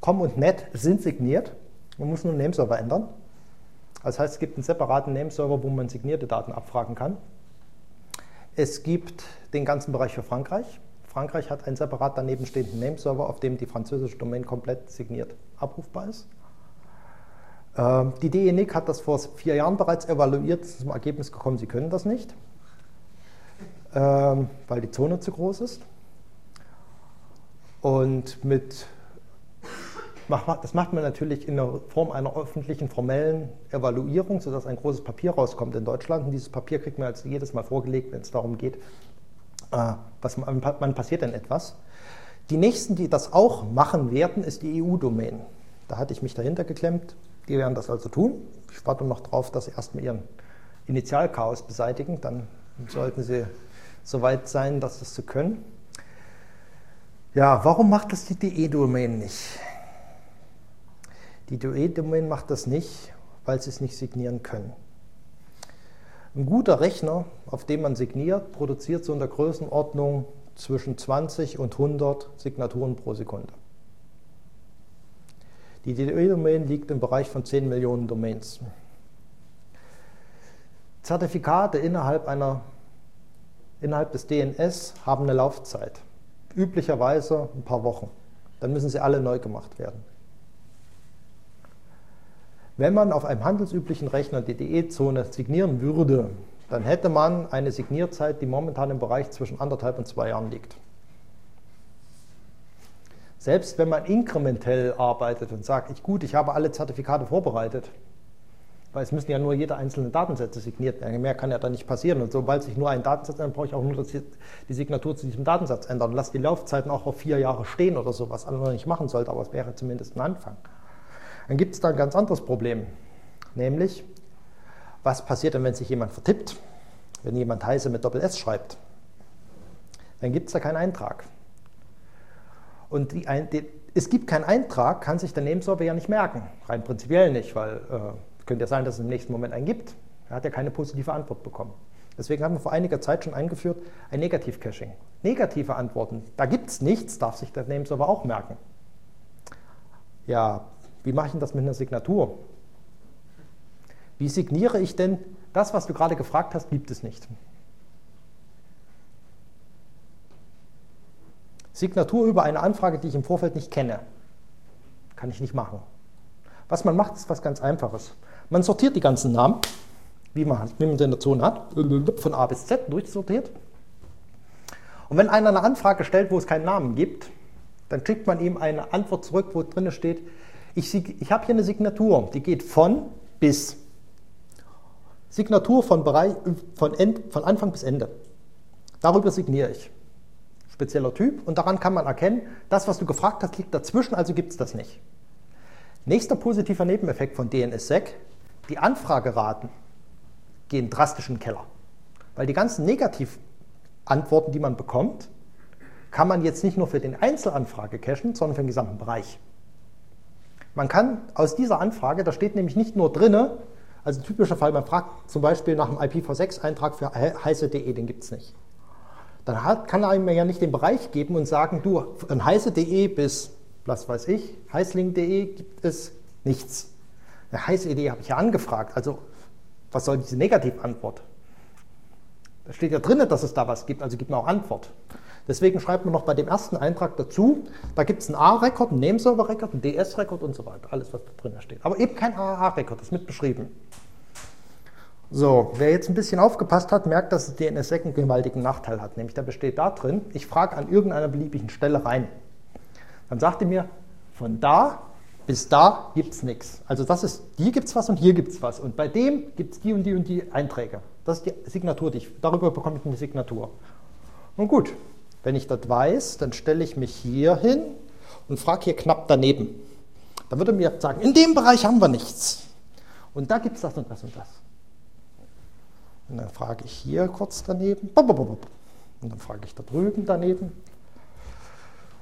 Com und Net sind signiert. Man muss nur einen Nameserver ändern. Das heißt, es gibt einen separaten Nameserver, wo man signierte Daten abfragen kann. Es gibt den ganzen Bereich für Frankreich. Frankreich hat einen separat daneben stehenden Nameserver, auf dem die französische Domain komplett signiert abrufbar ist. Ähm, die DENIC hat das vor vier Jahren bereits evaluiert, ist zum Ergebnis gekommen, sie können das nicht, ähm, weil die Zone zu groß ist. Und mit das macht man natürlich in der Form einer öffentlichen formellen Evaluierung, sodass ein großes Papier rauskommt in Deutschland. Und dieses Papier kriegt man also jedes Mal vorgelegt, wenn es darum geht, äh, was man passiert denn etwas. Die nächsten, die das auch machen werden, ist die EU-Domain. Da hatte ich mich dahinter geklemmt. Die werden das also tun. Ich warte noch darauf, dass sie erstmal ihren Initialchaos beseitigen. Dann sollten sie so weit sein, dass das zu können. Ja, warum macht das die DE-Domain nicht? Die DOE-Domain macht das nicht, weil sie es nicht signieren können. Ein guter Rechner, auf dem man signiert, produziert so in der Größenordnung zwischen 20 und 100 Signaturen pro Sekunde. Die DOE-Domain liegt im Bereich von 10 Millionen Domains. Zertifikate innerhalb, einer, innerhalb des DNS haben eine Laufzeit. Üblicherweise ein paar Wochen. Dann müssen sie alle neu gemacht werden. Wenn man auf einem handelsüblichen Rechner die DE-Zone signieren würde, dann hätte man eine Signierzeit, die momentan im Bereich zwischen anderthalb und zwei Jahren liegt. Selbst wenn man inkrementell arbeitet und sagt, ich, gut, ich habe alle Zertifikate vorbereitet, weil es müssen ja nur jede einzelne Datensätze signiert werden. Mehr kann ja da nicht passieren. Und sobald sich nur ein Datensatz ändert, brauche ich auch nur die Signatur zu diesem Datensatz ändern. Lass die Laufzeiten auch auf vier Jahre stehen oder so, was andere nicht machen sollte, aber es wäre zumindest ein Anfang. Dann gibt es da ein ganz anderes Problem, nämlich, was passiert denn, wenn sich jemand vertippt, wenn jemand heiße mit Doppel-S schreibt? Dann gibt es da keinen Eintrag. Und die, die, es gibt keinen Eintrag, kann sich der Nameserver ja nicht merken. Rein prinzipiell nicht, weil äh, könnte ja sein, dass es im nächsten Moment einen gibt. Er hat ja keine positive Antwort bekommen. Deswegen haben wir vor einiger Zeit schon eingeführt ein Negativ-Caching. Negative Antworten, da gibt es nichts, darf sich der Nameserver auch merken. Ja, wie mache ich denn das mit einer Signatur? Wie signiere ich denn das, was du gerade gefragt hast, gibt es nicht. Signatur über eine Anfrage, die ich im Vorfeld nicht kenne. Kann ich nicht machen. Was man macht, ist was ganz Einfaches. Man sortiert die ganzen Namen, wie man, wie der Zone hat, von A bis Z durchsortiert. Und wenn einer eine Anfrage stellt, wo es keinen Namen gibt, dann schickt man ihm eine Antwort zurück, wo drin steht, ich, ich habe hier eine Signatur, die geht von bis. Signatur von, Bereich, von, End, von Anfang bis Ende. Darüber signiere ich. Spezieller Typ und daran kann man erkennen, das, was du gefragt hast, liegt dazwischen, also gibt es das nicht. Nächster positiver Nebeneffekt von DNSSEC, die Anfrageraten gehen drastisch in den Keller. Weil die ganzen Negativantworten, die man bekommt, kann man jetzt nicht nur für den Einzelanfrage cachen, sondern für den gesamten Bereich. Man kann aus dieser Anfrage, da steht nämlich nicht nur drinne, also ein typischer Fall, man fragt zum Beispiel nach einem IPv6-Eintrag für heiße.de, den gibt es nicht. Dann hat, kann er mir ja nicht den Bereich geben und sagen, du, von heiße.de bis, was weiß ich, heißling.de gibt es nichts. Eine heiße.de habe ich ja angefragt, also was soll diese Negativantwort? Da steht ja drin, dass es da was gibt, also gibt mir auch Antwort. Deswegen schreibt man noch bei dem ersten Eintrag dazu, da gibt es einen A-Rekord, einen Nameserver-Rekord, einen DS-Rekord und so weiter. Alles, was da drin steht. Aber eben kein AAA-Rekord, das ist mit beschrieben. So, wer jetzt ein bisschen aufgepasst hat, merkt, dass DNSSEC einen gewaltigen Nachteil hat. Nämlich der besteht da drin, ich frage an irgendeiner beliebigen Stelle rein. Dann sagt er mir, von da bis da gibt es nichts. Also das ist, hier gibt es was und hier gibt es was. Und bei dem gibt es die und die und die Einträge. Das ist die Signatur, die ich, darüber bekomme ich eine Signatur. Und gut, wenn ich das weiß, dann stelle ich mich hier hin und frage hier knapp daneben. Dann würde mir sagen, in dem Bereich haben wir nichts. Und da gibt es das und das und das. Und dann frage ich hier kurz daneben. Und dann frage ich da drüben daneben.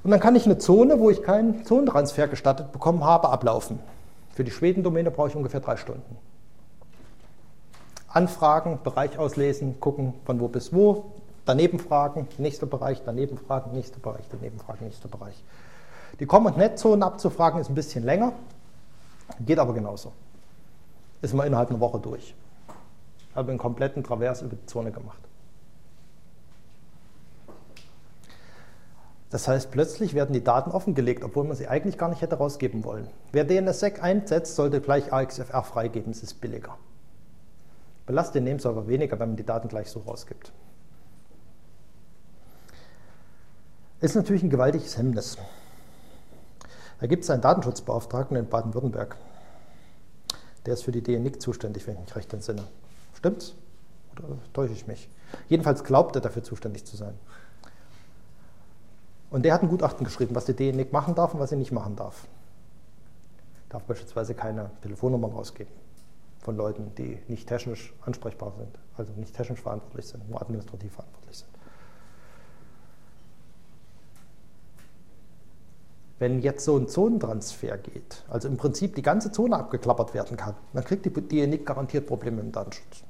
Und dann kann ich eine Zone, wo ich keinen Zonentransfer gestattet bekommen habe, ablaufen. Für die Schweden-Domäne brauche ich ungefähr drei Stunden. Anfragen, Bereich auslesen, gucken, von wo bis wo, daneben fragen, nächster Bereich, daneben fragen, nächster Bereich, daneben fragen, nächster Bereich. Die Com- und Net-Zonen abzufragen ist ein bisschen länger, geht aber genauso. Ist mal innerhalb einer Woche durch. Habe einen kompletten Travers über die Zone gemacht. Das heißt, plötzlich werden die Daten offengelegt, obwohl man sie eigentlich gar nicht hätte rausgeben wollen. Wer DNSSEC einsetzt, sollte gleich AXFR freigeben, es ist billiger. Belastet den Nameserver weniger, wenn man die Daten gleich so rausgibt. Ist natürlich ein gewaltiges Hemmnis. Da gibt es einen Datenschutzbeauftragten in Baden-Württemberg. Der ist für die DNIC zuständig, wenn ich mich recht entsinne. Stimmt's? Oder täusche ich mich? Jedenfalls glaubt er dafür zuständig zu sein. Und der hat ein Gutachten geschrieben, was die DNIC machen darf und was sie nicht machen darf. Darf beispielsweise keine Telefonnummern rausgeben von Leuten, die nicht technisch ansprechbar sind, also nicht technisch verantwortlich sind, nur administrativ verantwortlich sind. Wenn jetzt so ein Zonentransfer geht, also im Prinzip die ganze Zone abgeklappert werden kann, dann kriegt die DNIC garantiert Probleme im Datenschutz.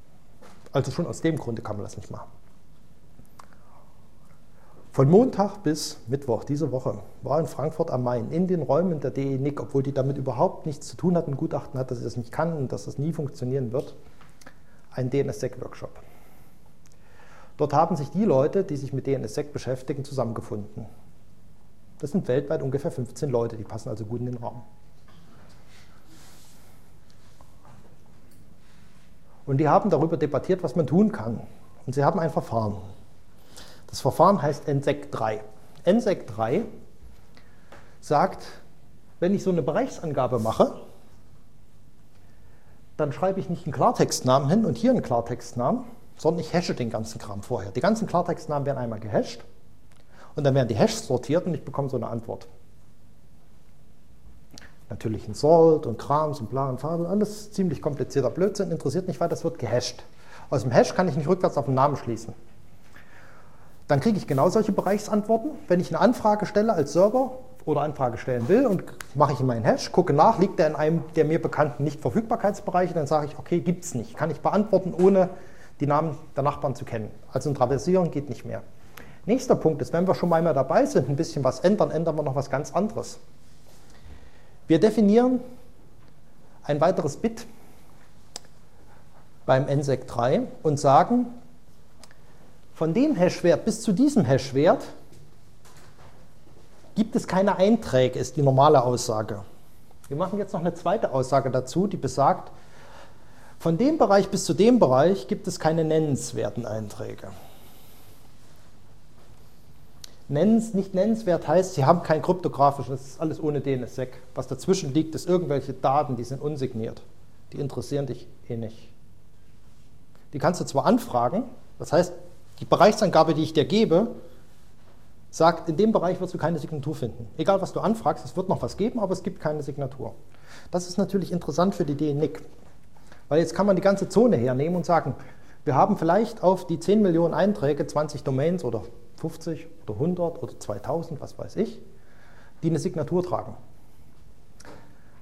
Also schon aus dem Grunde kann man das nicht machen. Von Montag bis Mittwoch diese Woche war in Frankfurt am Main in den Räumen der DENIC, obwohl die damit überhaupt nichts zu tun hatten, Gutachten hat, dass sie das nicht kann und dass das nie funktionieren wird, ein DNSSEC-Workshop. Dort haben sich die Leute, die sich mit DNSSEC beschäftigen, zusammengefunden. Das sind weltweit ungefähr 15 Leute, die passen also gut in den Raum. Und die haben darüber debattiert, was man tun kann. Und sie haben ein Verfahren. Das Verfahren heißt NSEC 3. NSEC 3 sagt, wenn ich so eine Bereichsangabe mache, dann schreibe ich nicht einen Klartextnamen hin und hier einen Klartextnamen, sondern ich hashe den ganzen Kram vorher. Die ganzen Klartextnamen werden einmal gehasht und dann werden die Hashes sortiert und ich bekomme so eine Antwort. Natürlich ein Salt und Krams und bla und Farbe, alles ziemlich komplizierter Blödsinn, interessiert nicht weiter, das wird gehasht. Aus dem Hash kann ich nicht rückwärts auf den Namen schließen. Dann kriege ich genau solche Bereichsantworten. Wenn ich eine Anfrage stelle als Server oder Anfrage stellen will und mache ich in meinen Hash, gucke nach, liegt er in einem der mir bekannten Nicht-Verfügbarkeitsbereiche, dann sage ich, okay, gibt es nicht. Kann ich beantworten, ohne die Namen der Nachbarn zu kennen. Also ein Traversieren geht nicht mehr. Nächster Punkt ist, wenn wir schon einmal dabei sind, ein bisschen was ändern, ändern wir noch was ganz anderes. Wir definieren ein weiteres Bit beim NSEC 3 und sagen, von dem Hashwert bis zu diesem Hashwert gibt es keine Einträge, ist die normale Aussage. Wir machen jetzt noch eine zweite Aussage dazu, die besagt, von dem Bereich bis zu dem Bereich gibt es keine nennenswerten Einträge. Nennens, nicht nennenswert heißt, sie haben kein kryptografisches, das ist alles ohne DNSSEC. Was dazwischen liegt, ist irgendwelche Daten, die sind unsigniert. Die interessieren dich eh nicht. Die kannst du zwar anfragen, das heißt, die Bereichsangabe, die ich dir gebe, sagt, in dem Bereich wirst du keine Signatur finden. Egal, was du anfragst, es wird noch was geben, aber es gibt keine Signatur. Das ist natürlich interessant für die DNIC, weil jetzt kann man die ganze Zone hernehmen und sagen, wir haben vielleicht auf die 10 Millionen Einträge 20 Domains oder 50 oder 100 oder 2000, was weiß ich, die eine Signatur tragen.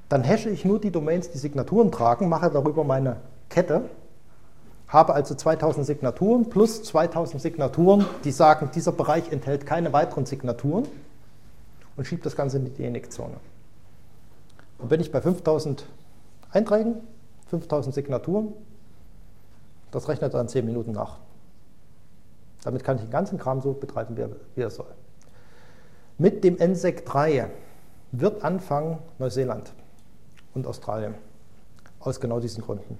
Dann hashe ich nur die Domains, die Signaturen tragen, mache darüber meine Kette habe also 2000 Signaturen plus 2000 Signaturen, die sagen, dieser Bereich enthält keine weiteren Signaturen und schiebe das Ganze in die DNX-Zone. Und bin ich bei 5000 Einträgen, 5000 Signaturen, das rechnet dann 10 Minuten nach. Damit kann ich den ganzen Kram so betreiben, wie er soll. Mit dem NSEC 3 wird anfangen Neuseeland und Australien. Aus genau diesen Gründen.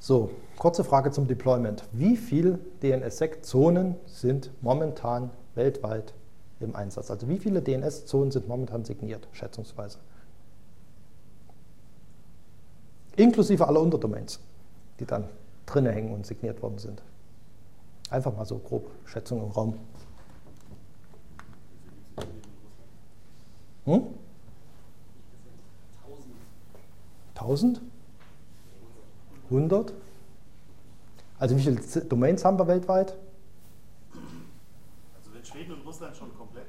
So, kurze Frage zum Deployment. Wie viele DNSSEC-Zonen sind momentan weltweit im Einsatz? Also wie viele DNS-Zonen sind momentan signiert, schätzungsweise? Inklusive aller Unterdomains, die dann drinne hängen und signiert worden sind. Einfach mal so grob Schätzung im Raum. Hm? 1000? 100? Also wie viele Domains haben wir weltweit? Also wenn Schweden und Russland schon komplett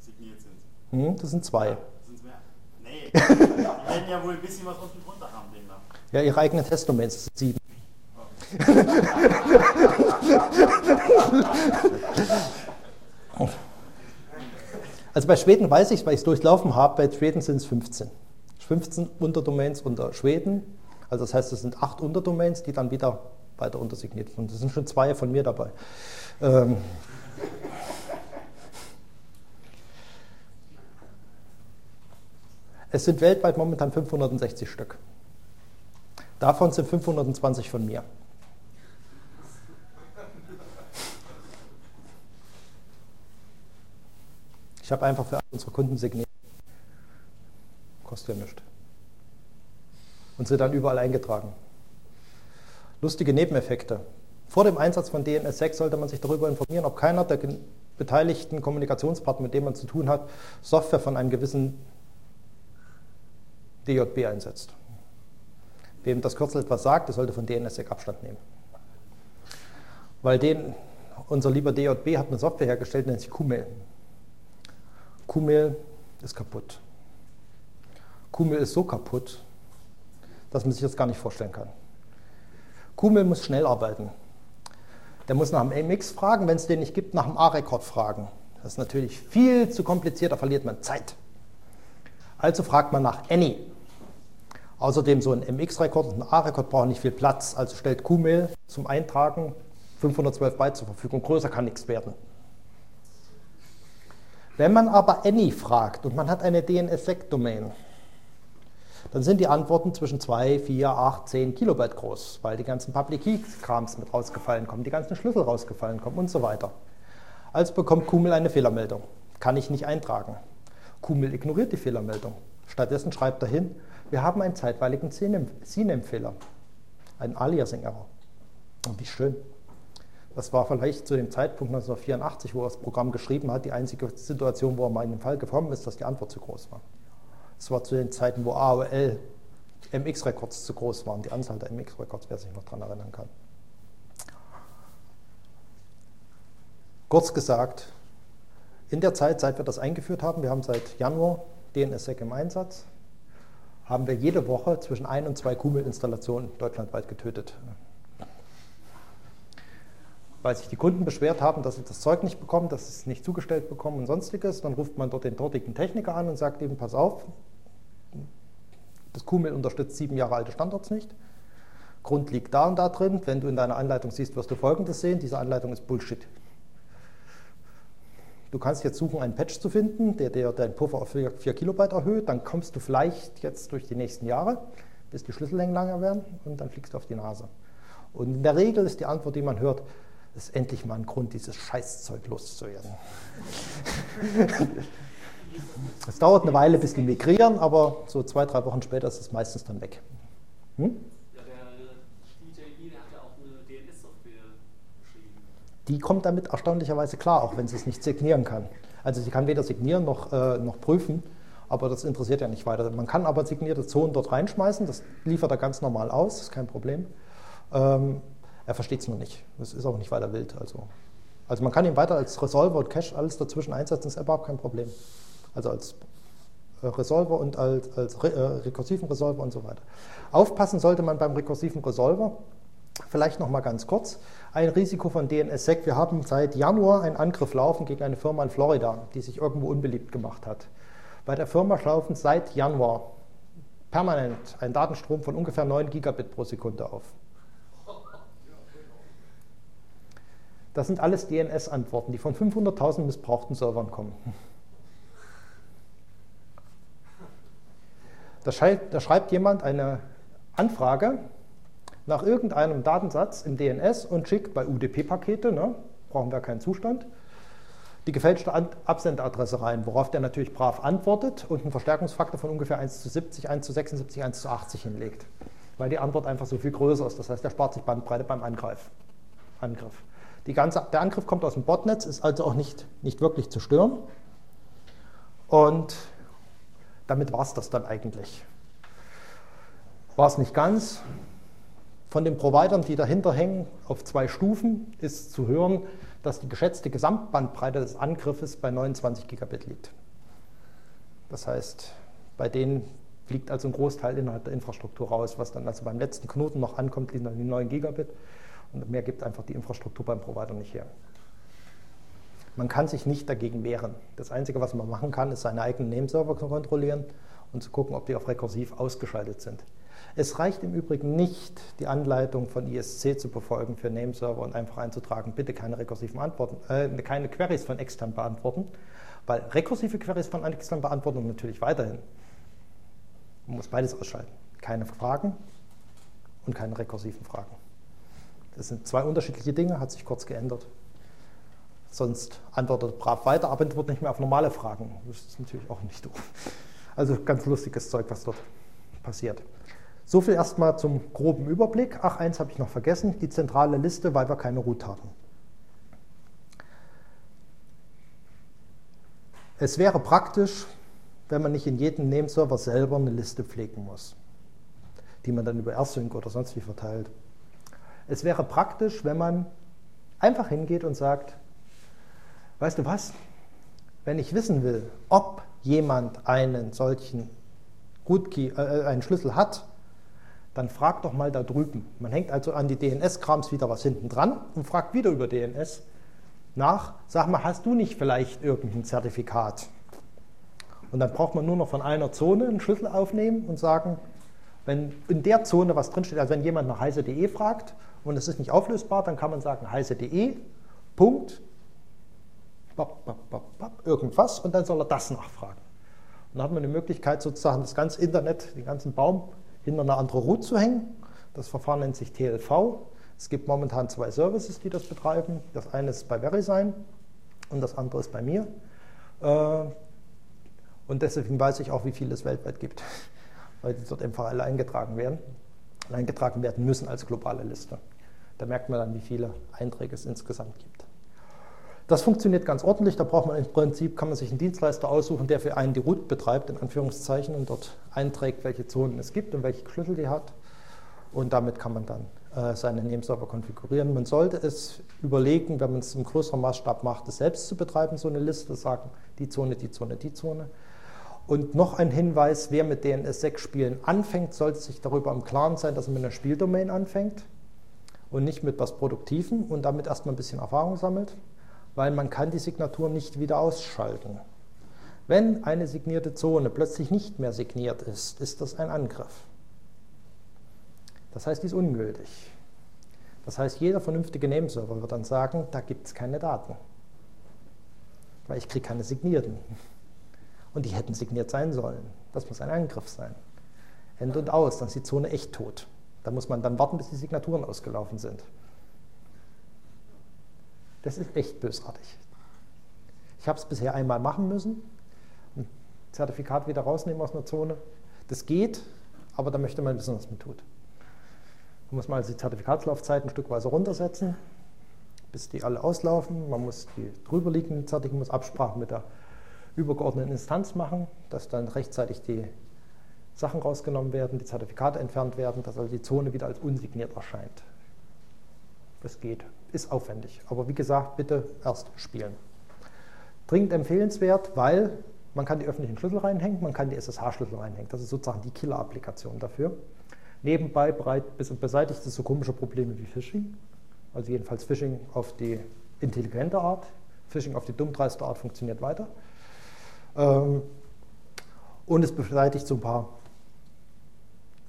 signiert sind. Hm, das sind zwei. Sind es mehr? Nee, die werden ja wohl ein bisschen was unten drunter haben. Ja, ihre eigenen sind sieben. Also bei Schweden weiß ich es, weil ich es durchlaufen habe, bei Schweden sind es 15. 15 Unterdomains unter Schweden. Also das heißt, es sind acht Unterdomains, die dann wieder weiter untersigniert sind. Das sind schon zwei von mir dabei. Ähm es sind weltweit momentan 560 Stück. Davon sind 520 von mir. Ich habe einfach für unsere Kunden signiert. Kostet ja nichts. Und sie dann überall eingetragen. Lustige Nebeneffekte. Vor dem Einsatz von DNS6 sollte man sich darüber informieren, ob keiner der beteiligten Kommunikationspartner, mit dem man zu tun hat, Software von einem gewissen DJB einsetzt. Wem das Kürzel etwas sagt, der sollte von DNSSEC Abstand nehmen. Weil den, unser lieber DJB hat eine Software hergestellt, nennt sich QMail. QMail ist kaputt. QMail ist so kaputt, dass man sich das gar nicht vorstellen kann. QMail muss schnell arbeiten. Der muss nach dem MX fragen, wenn es den nicht gibt, nach dem A-Rekord fragen. Das ist natürlich viel zu kompliziert, da verliert man Zeit. Also fragt man nach Any. Außerdem so ein MX-Rekord und ein A-Rekord brauchen nicht viel Platz, also stellt QMail zum Eintragen 512 Byte zur Verfügung. Größer kann nichts werden. Wenn man aber Any fragt und man hat eine DNS-Sec-Domain, dann sind die Antworten zwischen 2, 4, 8, 10 Kilobyte groß, weil die ganzen Public Key-Krams mit rausgefallen kommen, die ganzen Schlüssel rausgefallen kommen und so weiter. Also bekommt Kumel eine Fehlermeldung. Kann ich nicht eintragen. Kumel ignoriert die Fehlermeldung. Stattdessen schreibt er hin, wir haben einen zeitweiligen CNAME-Fehler, einen Aliasing-Error. Und wie schön. Das war vielleicht zu dem Zeitpunkt 1984, wo er das Programm geschrieben hat, die einzige Situation, wo er mal in den Fall gekommen ist, dass die Antwort zu groß war. Das war zu den Zeiten, wo AOL MX-Records zu groß waren, die Anzahl der MX-Records, wer sich noch daran erinnern kann. Kurz gesagt, in der Zeit, seit wir das eingeführt haben, wir haben seit Januar DNSSEC im Einsatz, haben wir jede Woche zwischen ein und zwei Kumel-Installationen deutschlandweit getötet weil sich die Kunden beschwert haben, dass sie das Zeug nicht bekommen, dass sie es nicht zugestellt bekommen und sonstiges. Dann ruft man dort den dortigen Techniker an und sagt ihm, pass auf, das QMIL unterstützt sieben Jahre alte Standards nicht. Grund liegt da und da drin. Wenn du in deiner Anleitung siehst, wirst du Folgendes sehen. Diese Anleitung ist Bullshit. Du kannst jetzt suchen, einen Patch zu finden, der, der deinen Puffer auf 4 Kilobyte erhöht. Dann kommst du vielleicht jetzt durch die nächsten Jahre, bis die Schlüssellängen langer werden und dann fliegst du auf die Nase. Und in der Regel ist die Antwort, die man hört, ist endlich mal ein Grund, dieses Scheißzeug loszuwerden. Es dauert eine Weile, bis die migrieren, aber so zwei, drei Wochen später ist es meistens dann weg. Hm? Ja, der DJI, der hat ja auch eine DNS-Software geschrieben. Die kommt damit erstaunlicherweise klar, auch wenn sie es nicht signieren kann. Also sie kann weder signieren noch, äh, noch prüfen, aber das interessiert ja nicht weiter. Man kann aber signierte Zonen dort reinschmeißen, das liefert er ganz normal aus, ist kein Problem. Ähm, er versteht es nur nicht. Das ist auch nicht weiter wild. Also, also man kann ihn weiter als Resolver und Cache alles dazwischen einsetzen, ist überhaupt kein Problem. Also als äh, Resolver und als, als re, äh, rekursiven Resolver und so weiter. Aufpassen sollte man beim rekursiven Resolver. Vielleicht noch mal ganz kurz. Ein Risiko von DNSSEC. Wir haben seit Januar einen Angriff laufen gegen eine Firma in Florida, die sich irgendwo unbeliebt gemacht hat. Bei der Firma laufen seit Januar permanent ein Datenstrom von ungefähr 9 Gigabit pro Sekunde auf. Das sind alles DNS-Antworten, die von 500.000 missbrauchten Servern kommen. Da schreibt, da schreibt, jemand eine Anfrage nach irgendeinem Datensatz im DNS und schickt bei UDP-Pakete, ne, brauchen wir keinen Zustand, die gefälschte Absenderadresse rein, worauf der natürlich brav antwortet und einen Verstärkungsfaktor von ungefähr 1 zu 70, 1 zu 76, 1 zu 80 hinlegt, weil die Antwort einfach so viel größer ist. Das heißt, der spart sich Bandbreite beim Angriff. Angriff. Ganze, der Angriff kommt aus dem Botnetz, ist also auch nicht, nicht wirklich zu stören. Und damit war es das dann eigentlich. War es nicht ganz. Von den Providern, die dahinter hängen, auf zwei Stufen, ist zu hören, dass die geschätzte Gesamtbandbreite des Angriffes bei 29 Gigabit liegt. Das heißt, bei denen fliegt also ein Großteil innerhalb der Infrastruktur raus, was dann also beim letzten Knoten noch ankommt, liegen dann die 9 Gigabit und mehr gibt einfach die Infrastruktur beim Provider nicht her. Man kann sich nicht dagegen wehren. Das Einzige, was man machen kann, ist seine eigenen Nameserver zu kontrollieren und zu gucken, ob die auf rekursiv ausgeschaltet sind. Es reicht im Übrigen nicht, die Anleitung von ISC zu befolgen für Nameserver und einfach einzutragen, bitte keine rekursiven Antworten, äh, keine Queries von extern beantworten, weil rekursive Queries von extern beantworten natürlich weiterhin. Man muss beides ausschalten. Keine Fragen und keine rekursiven Fragen. Das sind zwei unterschiedliche Dinge, hat sich kurz geändert. Sonst antwortet brav weiter, aber antwortet nicht mehr auf normale Fragen. Das ist natürlich auch nicht doof. Also ganz lustiges Zeug, was dort passiert. So viel erstmal zum groben Überblick. Ach, eins habe ich noch vergessen, die zentrale Liste, weil wir keine Root haben. Es wäre praktisch, wenn man nicht in jedem Nameserver selber eine Liste pflegen muss, die man dann über AirSync oder sonst wie verteilt. Es wäre praktisch, wenn man einfach hingeht und sagt, weißt du was, wenn ich wissen will, ob jemand einen solchen Rootkey, äh, einen Schlüssel hat, dann frag doch mal da drüben. Man hängt also an die DNS-Krams wieder was hinten dran und fragt wieder über DNS nach, sag mal, hast du nicht vielleicht irgendein Zertifikat? Und dann braucht man nur noch von einer Zone einen Schlüssel aufnehmen und sagen, wenn in der Zone was drinsteht, also wenn jemand nach heise.de fragt und es ist nicht auflösbar, dann kann man sagen heise.de, Punkt, bop, bop, bop, irgendwas und dann soll er das nachfragen. Und dann hat man die Möglichkeit, sozusagen das ganze Internet, den ganzen Baum hinter eine andere Route zu hängen. Das Verfahren nennt sich TLV. Es gibt momentan zwei Services, die das betreiben. Das eine ist bei VeriSign und das andere ist bei mir. Äh, und deswegen weiß ich auch, wie viele es weltweit gibt, weil die dort einfach alle eingetragen werden, eingetragen werden müssen als globale Liste. Da merkt man dann, wie viele Einträge es insgesamt gibt. Das funktioniert ganz ordentlich. Da braucht man im Prinzip, kann man sich einen Dienstleister aussuchen, der für einen die Route betreibt, in Anführungszeichen, und dort einträgt, welche Zonen es gibt und welche Schlüssel die hat. Und damit kann man dann äh, seine Nameserver konfigurieren. Man sollte es überlegen, wenn man es im größeren Maßstab macht, es selbst zu betreiben, so eine Liste, sagen, die Zone, die Zone, die Zone. Und noch ein Hinweis, wer mit DNS-6-Spielen anfängt, sollte sich darüber im Klaren sein, dass er mit einer Spieldomain anfängt und nicht mit was Produktivem und damit erstmal ein bisschen Erfahrung sammelt, weil man kann die Signatur nicht wieder ausschalten. Wenn eine signierte Zone plötzlich nicht mehr signiert ist, ist das ein Angriff. Das heißt, die ist ungültig. Das heißt, jeder vernünftige Nameserver wird dann sagen, da gibt es keine Daten, weil ich kriege keine signierten. Und die hätten signiert sein sollen. Das muss ein Angriff sein. End und aus, dann ist die Zone echt tot. Da muss man dann warten, bis die Signaturen ausgelaufen sind. Das ist echt bösartig. Ich habe es bisher einmal machen müssen, ein Zertifikat wieder rausnehmen aus einer Zone. Das geht, aber da möchte man wissen, was man tut. Da muss man also die Zertifikatslaufzeiten ein Stückweise runtersetzen, bis die alle auslaufen. Man muss die drüberliegenden Zertifikate, muss Absprachen mit der übergeordneten Instanz machen, dass dann rechtzeitig die Sachen rausgenommen werden, die Zertifikate entfernt werden, dass also die Zone wieder als unsigniert erscheint. Das geht, ist aufwendig. Aber wie gesagt, bitte erst spielen. Dringend empfehlenswert, weil man kann die öffentlichen Schlüssel reinhängen, man kann die SSH-Schlüssel reinhängen. Das ist sozusagen die Killer-Applikation dafür. Nebenbei beseitigt es so komische Probleme wie Phishing. Also jedenfalls Phishing auf die intelligente Art. Phishing auf die dummdreiste Art funktioniert weiter. Ähm, und es beseitigt so ein paar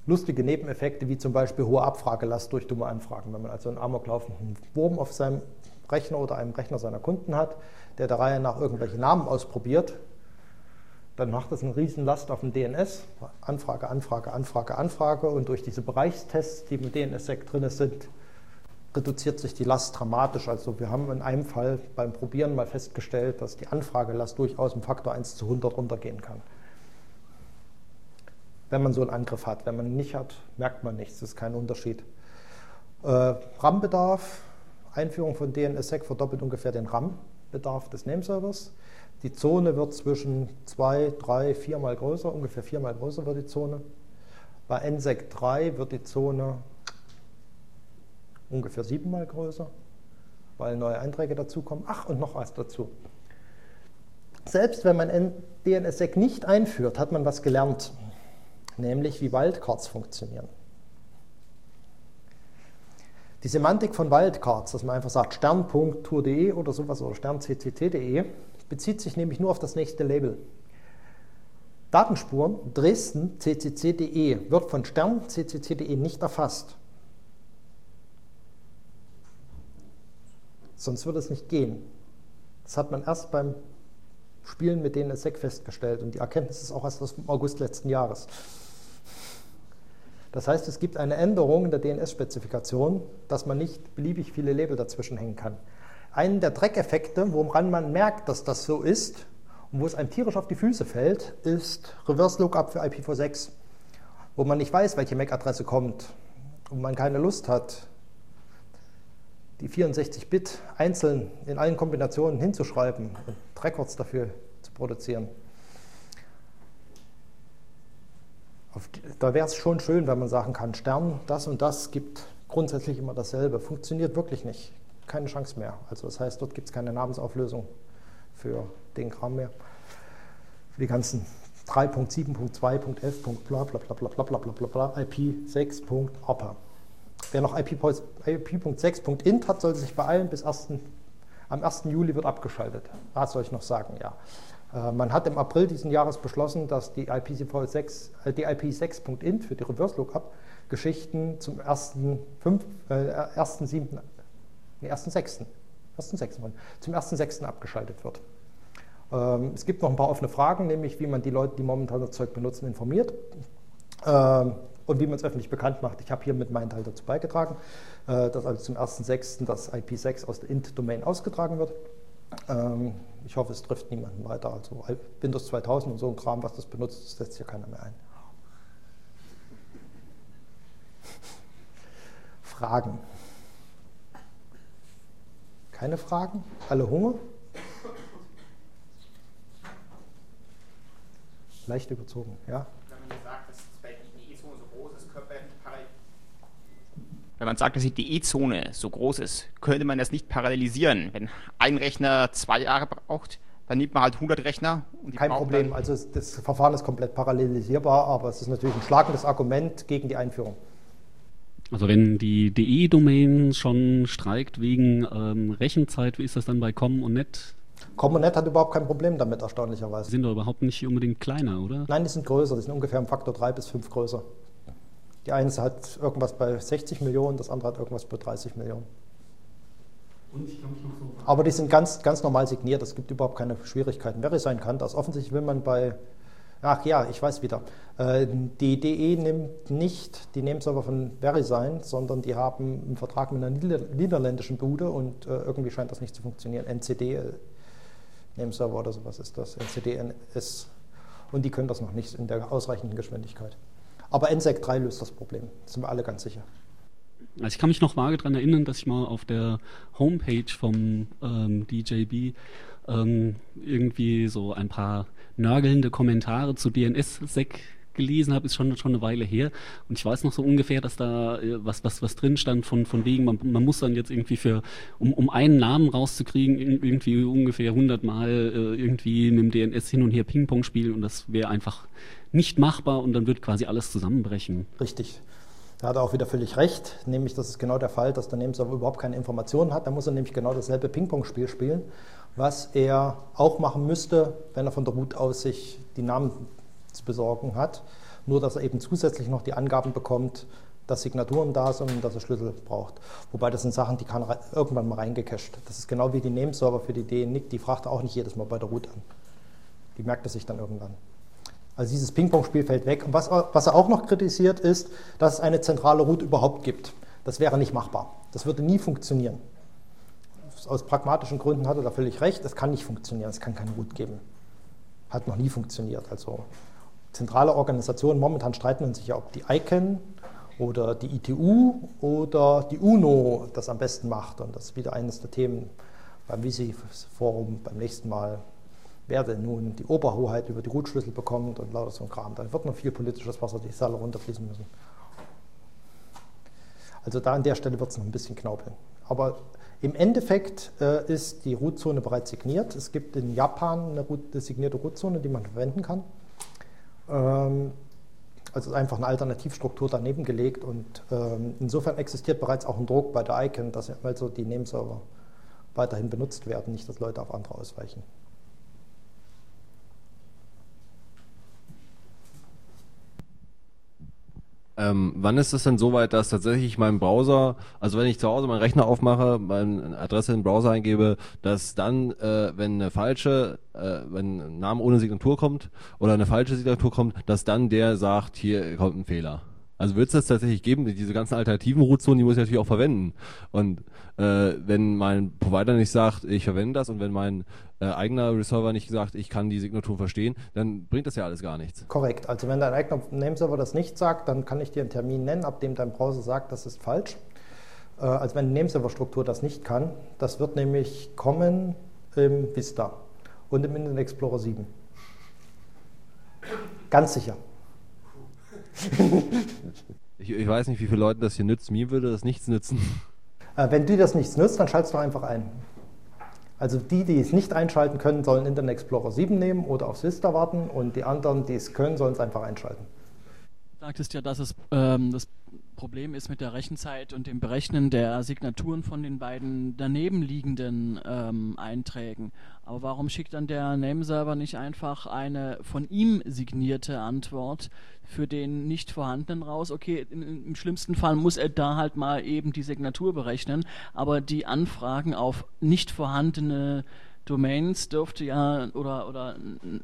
lustige Nebeneffekte, wie zum Beispiel hohe Abfragelast durch dumme Anfragen. Wenn man also einen amoklaufenden Wurm auf seinem Rechner oder einem Rechner seiner Kunden hat, der der Reihe nach irgendwelche Namen ausprobiert, dann macht das eine Riesenlast auf dem DNS. Anfrage, Anfrage, Anfrage, Anfrage. Und durch diese Bereichstests, die im DNS-Sec drin sind, reduziert sich die Last dramatisch. Also wir haben in einem Fall beim Probieren mal festgestellt, dass die Anfragelast durchaus im Faktor 1 zu 100 runtergehen kann. Wenn man so einen Angriff hat. Wenn man ihn nicht hat, merkt man nichts, das ist kein Unterschied. Äh, RAM-Bedarf, Einführung von DNSSEC verdoppelt ungefähr den RAM-Bedarf des Nameservers. Die Zone wird zwischen zwei, drei, viermal größer, ungefähr viermal größer wird die Zone. Bei NSEC 3 wird die Zone ungefähr siebenmal größer, weil neue Einträge dazukommen. Ach, und noch was dazu. Selbst wenn man DNSSEC nicht einführt, hat man was gelernt, nämlich wie Wildcards funktionieren. Die Semantik von Wildcards, dass man einfach sagt stern.tour.de oder sowas oder stern.cct.de, bezieht sich nämlich nur auf das nächste Label. Datenspuren Dresden ccc.de wird von Stern ccc.de nicht erfasst. Sonst würde es nicht gehen. Das hat man erst beim Spielen mit denen SEC festgestellt und die Erkenntnis ist auch erst aus dem August letzten Jahres. Das heißt, es gibt eine Änderung in der DNS-Spezifikation, dass man nicht beliebig viele Label dazwischen hängen kann. Einen der Dreckeffekte, woran man merkt, dass das so ist und wo es einem tierisch auf die Füße fällt, ist Reverse Lookup für IPv6, wo man nicht weiß, welche MAC-Adresse kommt und man keine Lust hat, die 64-Bit einzeln in allen Kombinationen hinzuschreiben und Records dafür zu produzieren. Da wäre es schon schön, wenn man sagen kann, Stern, das und das gibt grundsätzlich immer dasselbe. Funktioniert wirklich nicht. Keine Chance mehr. Also das heißt, dort gibt es keine Namensauflösung für den Kram mehr. Für die ganzen 3.7.2.11. bla bla bla bla bla bla bla bla IP6.APA. Wer noch IP.6.int hat, sollte sich beeilen, bis 1. am 1. Juli wird abgeschaltet. Was soll ich noch sagen? Ja. Äh, man hat im April diesen Jahres beschlossen, dass die IPv6, äh, die IP6.int für die Reverse Lookup Geschichten zum 1.7. Äh, 1.7. Nee, 1.6. 1.6. zum 1.6. abgeschaltet wird. Ähm, es gibt noch ein paar offene Fragen, nämlich wie man die Leute, die momentan das Zeug benutzen, informiert. Ähm, und wie man es öffentlich bekannt macht. Ich habe hier mit meinen Teil dazu beigetragen, äh, dass also zum 1.6. das IP6 aus der int-Domain ausgetragen wird. Ähm, ich hoffe, es trifft niemanden weiter. Also Windows 2000 und so ein Kram, was das benutzt, das setzt hier keiner mehr ein. Fragen? Keine Fragen? Alle Hunger? Leicht überzogen, ja? Wenn man sagt, dass die DE-Zone so groß ist, könnte man das nicht parallelisieren. Wenn ein Rechner zwei Jahre braucht, dann nimmt man halt 100 Rechner. Kein Problem, also das Verfahren ist komplett parallelisierbar, aber es ist natürlich ein schlagendes Argument gegen die Einführung. Also wenn die DE-Domain schon streikt wegen ähm, Rechenzeit, wie ist das dann bei Com und Net? Com und Net hat überhaupt kein Problem damit, erstaunlicherweise. Die sind doch überhaupt nicht unbedingt kleiner, oder? Nein, die sind größer, die sind ungefähr im Faktor 3 bis 5 größer. Die eine hat irgendwas bei 60 Millionen, das andere hat irgendwas bei 30 Millionen. Und ich glaube, noch so. Aber die sind ganz, ganz normal signiert, es gibt überhaupt keine Schwierigkeiten. Sein kann, das offensichtlich will man bei, ach ja, ich weiß wieder, äh, die DE nimmt nicht die Nameserver von VeriSign, sondern die haben einen Vertrag mit einer niederländischen Bude und äh, irgendwie scheint das nicht zu funktionieren. NCD, äh, Nameserver oder sowas ist das, NCDNS. Und die können das noch nicht in der ausreichenden Geschwindigkeit. Aber NSEC 3 löst das Problem, sind wir alle ganz sicher. Also ich kann mich noch vage daran erinnern, dass ich mal auf der Homepage vom ähm, DJB ähm, irgendwie so ein paar nörgelnde Kommentare zu DNS-Sec gelesen habe, ist schon, schon eine Weile her. Und ich weiß noch so ungefähr, dass da äh, was, was, was drin stand von, von wegen, man, man muss dann jetzt irgendwie für, um, um einen Namen rauszukriegen, irgendwie ungefähr 100 Mal äh, irgendwie mit dem DNS hin und her Ping-Pong spielen und das wäre einfach nicht machbar und dann wird quasi alles zusammenbrechen. Richtig. Da hat er auch wieder völlig recht, nämlich das ist genau der Fall, dass der Nameserver überhaupt keine Informationen hat. Da muss er nämlich genau dasselbe Ping-Pong-Spiel spielen, was er auch machen müsste, wenn er von der Root aus sich die Namen zu besorgen hat. Nur, dass er eben zusätzlich noch die Angaben bekommt, dass Signaturen da sind und dass er Schlüssel braucht. Wobei das sind Sachen, die kann irgendwann mal reingecached. Das ist genau wie die Nameserver für die DNIC, die fragt auch nicht jedes Mal bei der Root an. Die merkt er sich dann irgendwann. Also dieses Ping-Pong-Spiel fällt weg. Und was, was, er auch noch kritisiert, ist, dass es eine zentrale Root überhaupt gibt. Das wäre nicht machbar. Das würde nie funktionieren. Aus pragmatischen Gründen hat er da völlig recht. Es kann nicht funktionieren. Es kann keine Root geben. Hat noch nie funktioniert. Also zentrale Organisationen, momentan streiten sich ja, ob die ICANN oder die ITU oder die UNO das am besten macht. Und das ist wieder eines der Themen beim Visi-Forum beim nächsten Mal wer denn nun die Oberhoheit über die Rootschlüssel bekommt und lauter so ein Kram. Da wird noch viel politisches Wasser die Salle runterfließen müssen. Also da an der Stelle wird es noch ein bisschen knaupeln. Aber im Endeffekt äh, ist die Rootzone bereits signiert. Es gibt in Japan eine, Root, eine die man verwenden kann. Ähm, also einfach eine Alternativstruktur daneben gelegt und ähm, insofern existiert bereits auch ein Druck bei der ICANN, dass also die Nameserver weiterhin benutzt werden, nicht dass Leute auf andere ausweichen. Ähm, wann ist es denn soweit, dass tatsächlich mein Browser, also wenn ich zu Hause meinen Rechner aufmache, meine Adresse in den Browser eingebe, dass dann, äh, wenn eine falsche, äh, wenn ein Name ohne Signatur kommt oder eine falsche Signatur kommt, dass dann der sagt, hier kommt ein Fehler? Also wird es das tatsächlich geben? Diese ganzen alternativen Rootzonen, die muss ich natürlich auch verwenden. Und äh, wenn mein Provider nicht sagt, ich verwende das und wenn mein äh, eigener Resolver nicht sagt, ich kann die Signatur verstehen, dann bringt das ja alles gar nichts. Korrekt. Also wenn dein eigener Nameserver das nicht sagt, dann kann ich dir einen Termin nennen, ab dem dein Browser sagt, das ist falsch. Äh, also wenn die Nameserver-Struktur das nicht kann, das wird nämlich kommen im Vista und im Internet Explorer 7. Ganz sicher. ich, ich, weiß nicht, wie viele Leuten das hier nützt. Mir würde das nichts nützen. Äh, wenn dir das nichts nützt, dann schaltest du einfach ein. Also die, die es nicht einschalten können, sollen Internet Explorer 7 nehmen oder auf Vista warten und die anderen, die es können, sollen es einfach einschalten. Du sagtest ja, dass es ähm, das Problem ist mit der Rechenzeit und dem Berechnen der Signaturen von den beiden daneben liegenden ähm, Einträgen. Aber warum schickt dann der Nameserver nicht einfach eine von ihm signierte Antwort für den nicht vorhandenen raus? Okay, in, im schlimmsten Fall muss er da halt mal eben die Signatur berechnen, aber die Anfragen auf nicht vorhandene Domains dürfte ja oder oder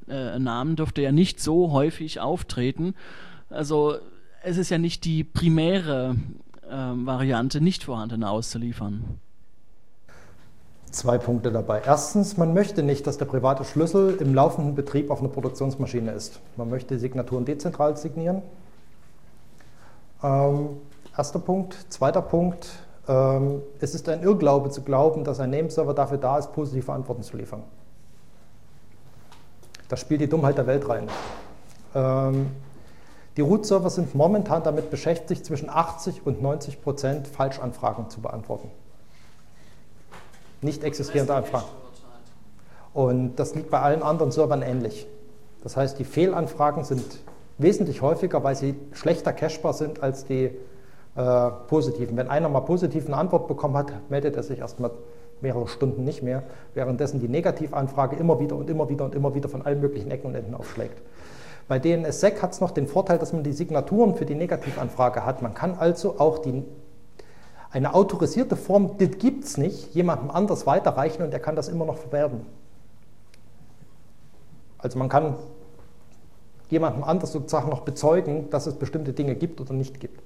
äh, Namen dürfte ja nicht so häufig auftreten. Also es ist ja nicht die primäre äh, Variante, nicht vorhandene auszuliefern. Zwei Punkte dabei. Erstens, man möchte nicht, dass der private Schlüssel im laufenden Betrieb auf einer Produktionsmaschine ist. Man möchte Signaturen dezentral signieren. Ähm, erster Punkt. Zweiter Punkt, ähm, es ist ein Irrglaube zu glauben, dass ein Nameserver dafür da ist, positive Antworten zu liefern. Da spielt die Dummheit der Welt rein. Ähm, die Root-Server sind momentan damit beschäftigt, zwischen 80 und 90 Prozent Falschanfragen zu beantworten. Nicht existierende Anfragen. Und das liegt bei allen anderen Servern ähnlich. Das heißt, die Fehlanfragen sind wesentlich häufiger, weil sie schlechter cachebar sind als die äh, positiven. Wenn einer mal positiv eine Antwort bekommen hat, meldet er sich erstmal mehrere Stunden nicht mehr, währenddessen die Negativanfrage immer wieder und immer wieder und immer wieder von allen möglichen Ecken und Enden aufschlägt. Bei DNSSEC hat es noch den Vorteil, dass man die Signaturen für die Negativanfrage hat. Man kann also auch die, eine autorisierte Form, das gibt es nicht, jemandem anders weiterreichen und er kann das immer noch verwerten. Also man kann jemandem anders sozusagen noch bezeugen, dass es bestimmte Dinge gibt oder nicht gibt.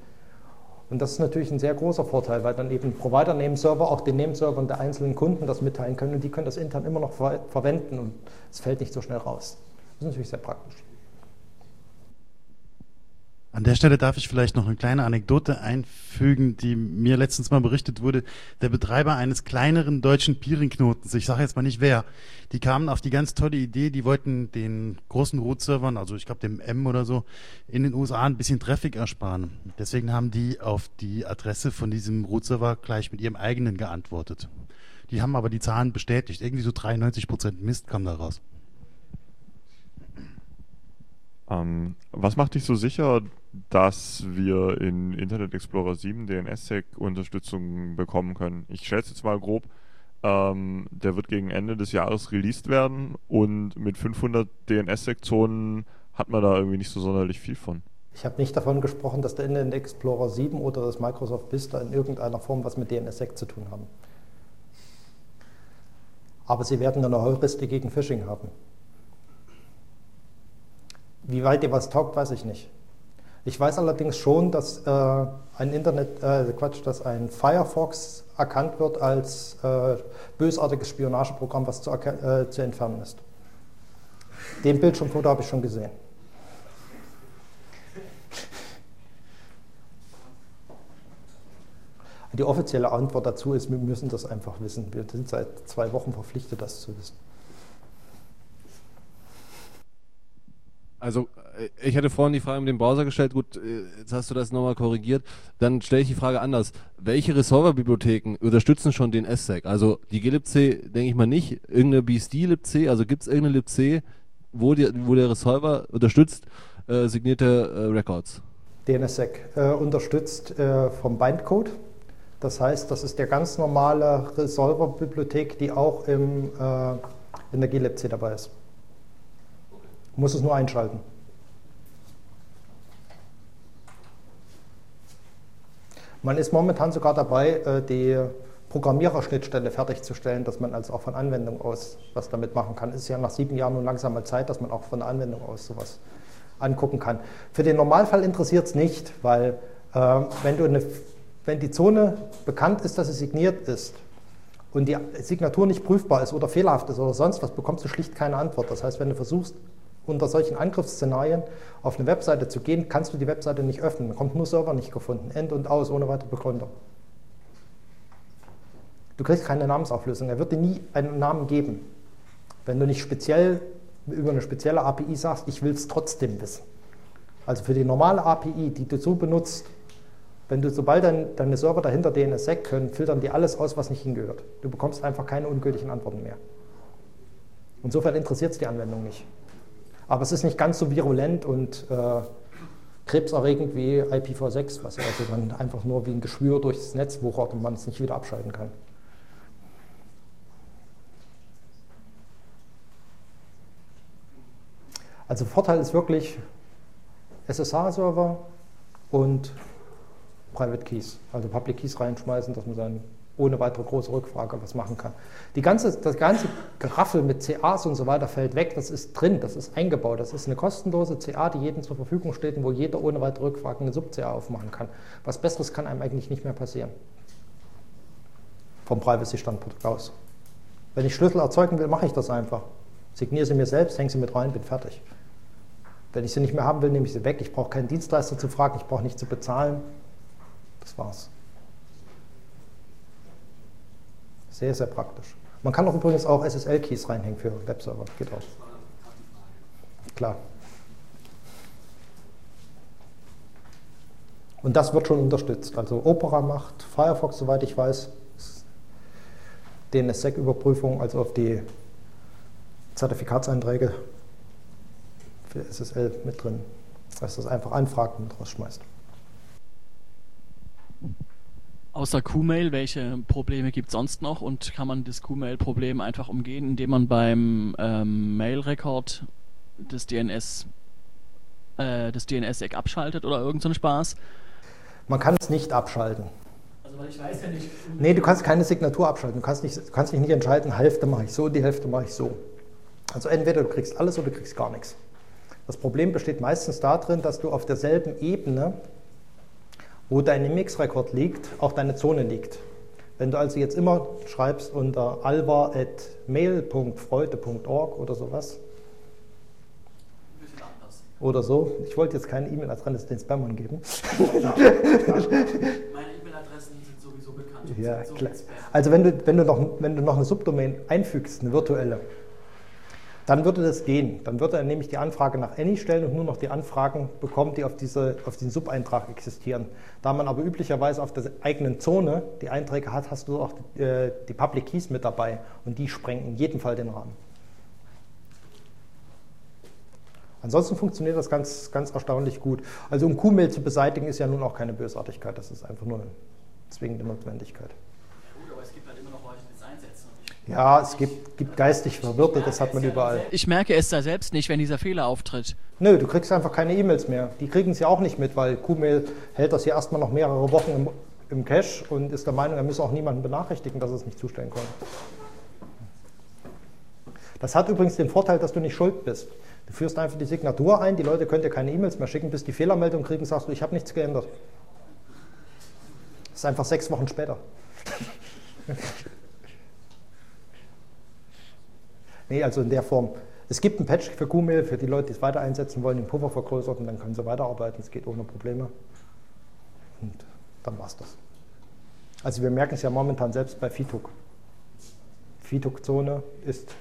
Und das ist natürlich ein sehr großer Vorteil, weil dann eben Provider-Name-Server auch den Name-Servern der einzelnen Kunden das mitteilen können und die können das intern immer noch ver verwenden und es fällt nicht so schnell raus. Das ist natürlich sehr praktisch. An der Stelle darf ich vielleicht noch eine kleine Anekdote einfügen, die mir letztens mal berichtet wurde. Der Betreiber eines kleineren deutschen Peering-Knotens, ich sage jetzt mal nicht wer, die kamen auf die ganz tolle Idee, die wollten den großen Root-Servern, also ich glaube dem M oder so, in den USA ein bisschen Traffic ersparen. Deswegen haben die auf die Adresse von diesem Root-Server gleich mit ihrem eigenen geantwortet. Die haben aber die Zahlen bestätigt. Irgendwie so 93 Prozent Mist kam da raus. Ähm, was macht dich so sicher, dass wir in Internet Explorer 7 DNSSEC-Unterstützung bekommen können? Ich schätze jetzt mal grob, ähm, der wird gegen Ende des Jahres released werden und mit 500 DNSSEC-Zonen hat man da irgendwie nicht so sonderlich viel von. Ich habe nicht davon gesprochen, dass der Internet Explorer 7 oder das Microsoft Vista in irgendeiner Form was mit DNSSEC zu tun haben. Aber sie werden eine Heuristik gegen Phishing haben. Wie weit ihr was taugt, weiß ich nicht. Ich weiß allerdings schon, dass äh, ein Internet, äh, Quatsch, dass ein Firefox erkannt wird als äh, bösartiges Spionageprogramm, was zu, äh, zu entfernen ist. Den Bildschirmfoto habe ich schon gesehen. Die offizielle Antwort dazu ist, wir müssen das einfach wissen. Wir sind seit zwei Wochen verpflichtet, das zu wissen. Also ich hatte vorhin die Frage mit dem Browser gestellt, gut, äh, jetzt hast du das nochmal korrigiert. Dann stelle ich die Frage anders. Welche Resolver-Bibliotheken unterstützen schon den SSEC? Also die glibc denke ich mal nicht, irgendeine BSD libc, also gibt es irgendeine libc, wo, die, wo der Resolver unterstützt äh, signierte äh, Records? DNSSEC äh, unterstützt äh, vom Bindcode. Das heißt, das ist der ganz normale Resolver-Bibliothek, die auch im, in der glibc dabei ist. Muss es nur einschalten. Man ist momentan sogar dabei, äh, die Programmiererschnittstelle fertigzustellen, dass man also auch von Anwendung aus was damit machen kann. Es ist ja nach sieben Jahren nun langsam mal Zeit, dass man auch von der Anwendung aus sowas angucken kann. Für den Normalfall interessiert es nicht, weil äh, wenn, du eine, wenn die Zone bekannt ist, dass sie signiert ist und die Signatur nicht prüfbar ist oder fehlerhaft ist oder sonst was, bekommst du schlicht keine Antwort. Das heißt, wenn du versuchst, unter solchen Angriffsszenarien auf eine Webseite zu gehen, kannst du die Webseite nicht öffnen. Da kommt nur Server nicht gefunden. End und aus, ohne weitere Begründung. Du kriegst keine Namensauflösung. Er wird dir nie einen Namen geben. Wenn du nicht speziell über eine spezielle API sagst, ich will es trotzdem wissen. Also für die normale API, die du so benutzt, wenn du, sobald dein, deine Server dahinter DNSSEC können, filtern die alles aus, was nicht hingehört. Du bekommst einfach keine ungültigen Antworten mehr. Insofern interessiert es die Anwendung nicht. Aber es ist nicht ganz so virulent und äh, krebserregend wie IPv6, was also dann einfach nur wie ein Geschwür durchs Netz wuchert und man es nicht wieder abschalten kann. Also Vorteil ist wirklich SSH-Server und Private Keys, also Public Keys reinschmeißen, dass man dann ohne weitere große Rückfrage was machen kann. Die ganze, das ganze Geraffel mit CAs und so weiter fällt weg, das ist drin, das ist eingebaut, das ist eine kostenlose CA, die jedem zur Verfügung steht und wo jeder ohne weitere Rückfragen eine Sub-CA aufmachen kann. Was Besseres kann einem eigentlich nicht mehr passieren. Vom Privacy-Standpunkt aus. Wenn ich Schlüssel erzeugen will, mache ich das einfach. Signiere sie mir selbst, hänge sie mit rein, bin fertig. Wenn ich sie nicht mehr haben will, nehme ich sie weg. Ich brauche keinen Dienstleister zu fragen, ich brauche nicht zu bezahlen. Das war's. Sehr, sehr praktisch. Man kann auch übrigens auch SSL-Keys reinhängen für Webserver. Geht auch. Klar. Und das wird schon unterstützt. Also Opera macht, Firefox, soweit ich weiß, DNSSEC-Überprüfung, also auf die Zertifikatseinträge für SSL mit drin. Dass das einfach anfragt und rausschmeißt. Außer Q-Mail, welche Probleme gibt es sonst noch und kann man das Q-Mail-Problem einfach umgehen, indem man beim ähm, Mail-Record des DNS äh, das DNS-Eck abschaltet oder irgendeinen so Spaß? Man kann es nicht abschalten. Also weil ich weiß ja nicht. Nee, du kannst keine Signatur abschalten. Du kannst, nicht, du kannst dich nicht entscheiden, Hälfte mache ich so, die Hälfte mache ich so. Also entweder du kriegst alles oder du kriegst gar nichts. Das Problem besteht meistens darin, dass du auf derselben Ebene wo dein Mix-Rekord liegt, auch deine Zone liegt. Wenn du also jetzt immer schreibst unter alva.mail.freude.org oder sowas, oder so. Ich wollte jetzt keine E-Mail-Adresse den Spammern geben. Meine E-Mail-Adressen sind sowieso bekannt. Ja, klar. Also wenn du, wenn, du noch, wenn du noch eine Subdomain einfügst, eine virtuelle, dann würde das gehen. Dann würde er nämlich die Anfrage nach Any stellen und nur noch die Anfragen bekommen, die auf, diese, auf diesen Sub-Eintrag existieren. Da man aber üblicherweise auf der eigenen Zone die Einträge hat, hast du auch die, äh, die Public Keys mit dabei und die sprengen in jedem Fall den Rahmen. Ansonsten funktioniert das ganz, ganz erstaunlich gut. Also um Q-Mail zu beseitigen, ist ja nun auch keine Bösartigkeit, das ist einfach nur eine zwingende Notwendigkeit. Ja, es gibt, gibt geistig Verwirrte, das hat man überall. Ich merke es da selbst nicht, wenn dieser Fehler auftritt. Nö, du kriegst einfach keine E-Mails mehr. Die kriegen es ja auch nicht mit, weil Q-Mail hält das hier erstmal noch mehrere Wochen im, im Cache und ist der Meinung, er müsse auch niemanden benachrichtigen, dass er es nicht zustellen konnte. Das hat übrigens den Vorteil, dass du nicht schuld bist. Du führst einfach die Signatur ein, die Leute können dir keine E-Mails mehr schicken, bis die Fehlermeldung kriegen, sagst du, ich habe nichts geändert. Das ist einfach sechs Wochen später. Nee, also in der Form. Es gibt ein Patch für Gmail, für die Leute, die es weiter einsetzen wollen, den Puffer vergrößert und dann können sie weiterarbeiten. Es geht ohne Probleme. Und dann war es das. Also wir merken es ja momentan selbst bei FITUC. FITUC-Zone ist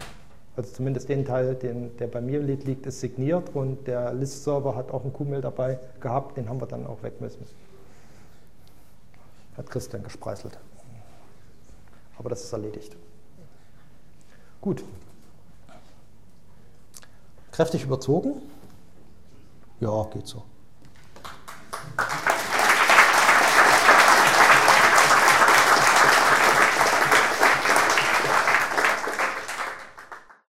Also zumindest den Teil, den, der bei mir liegt, ist signiert und der List-Server hat auch einen QMail dabei gehabt, den haben wir dann auch weg müssen. Hat Christian gespreißelt. Aber das ist erledigt. Gut. Kräftig überzogen? Ja, geht so.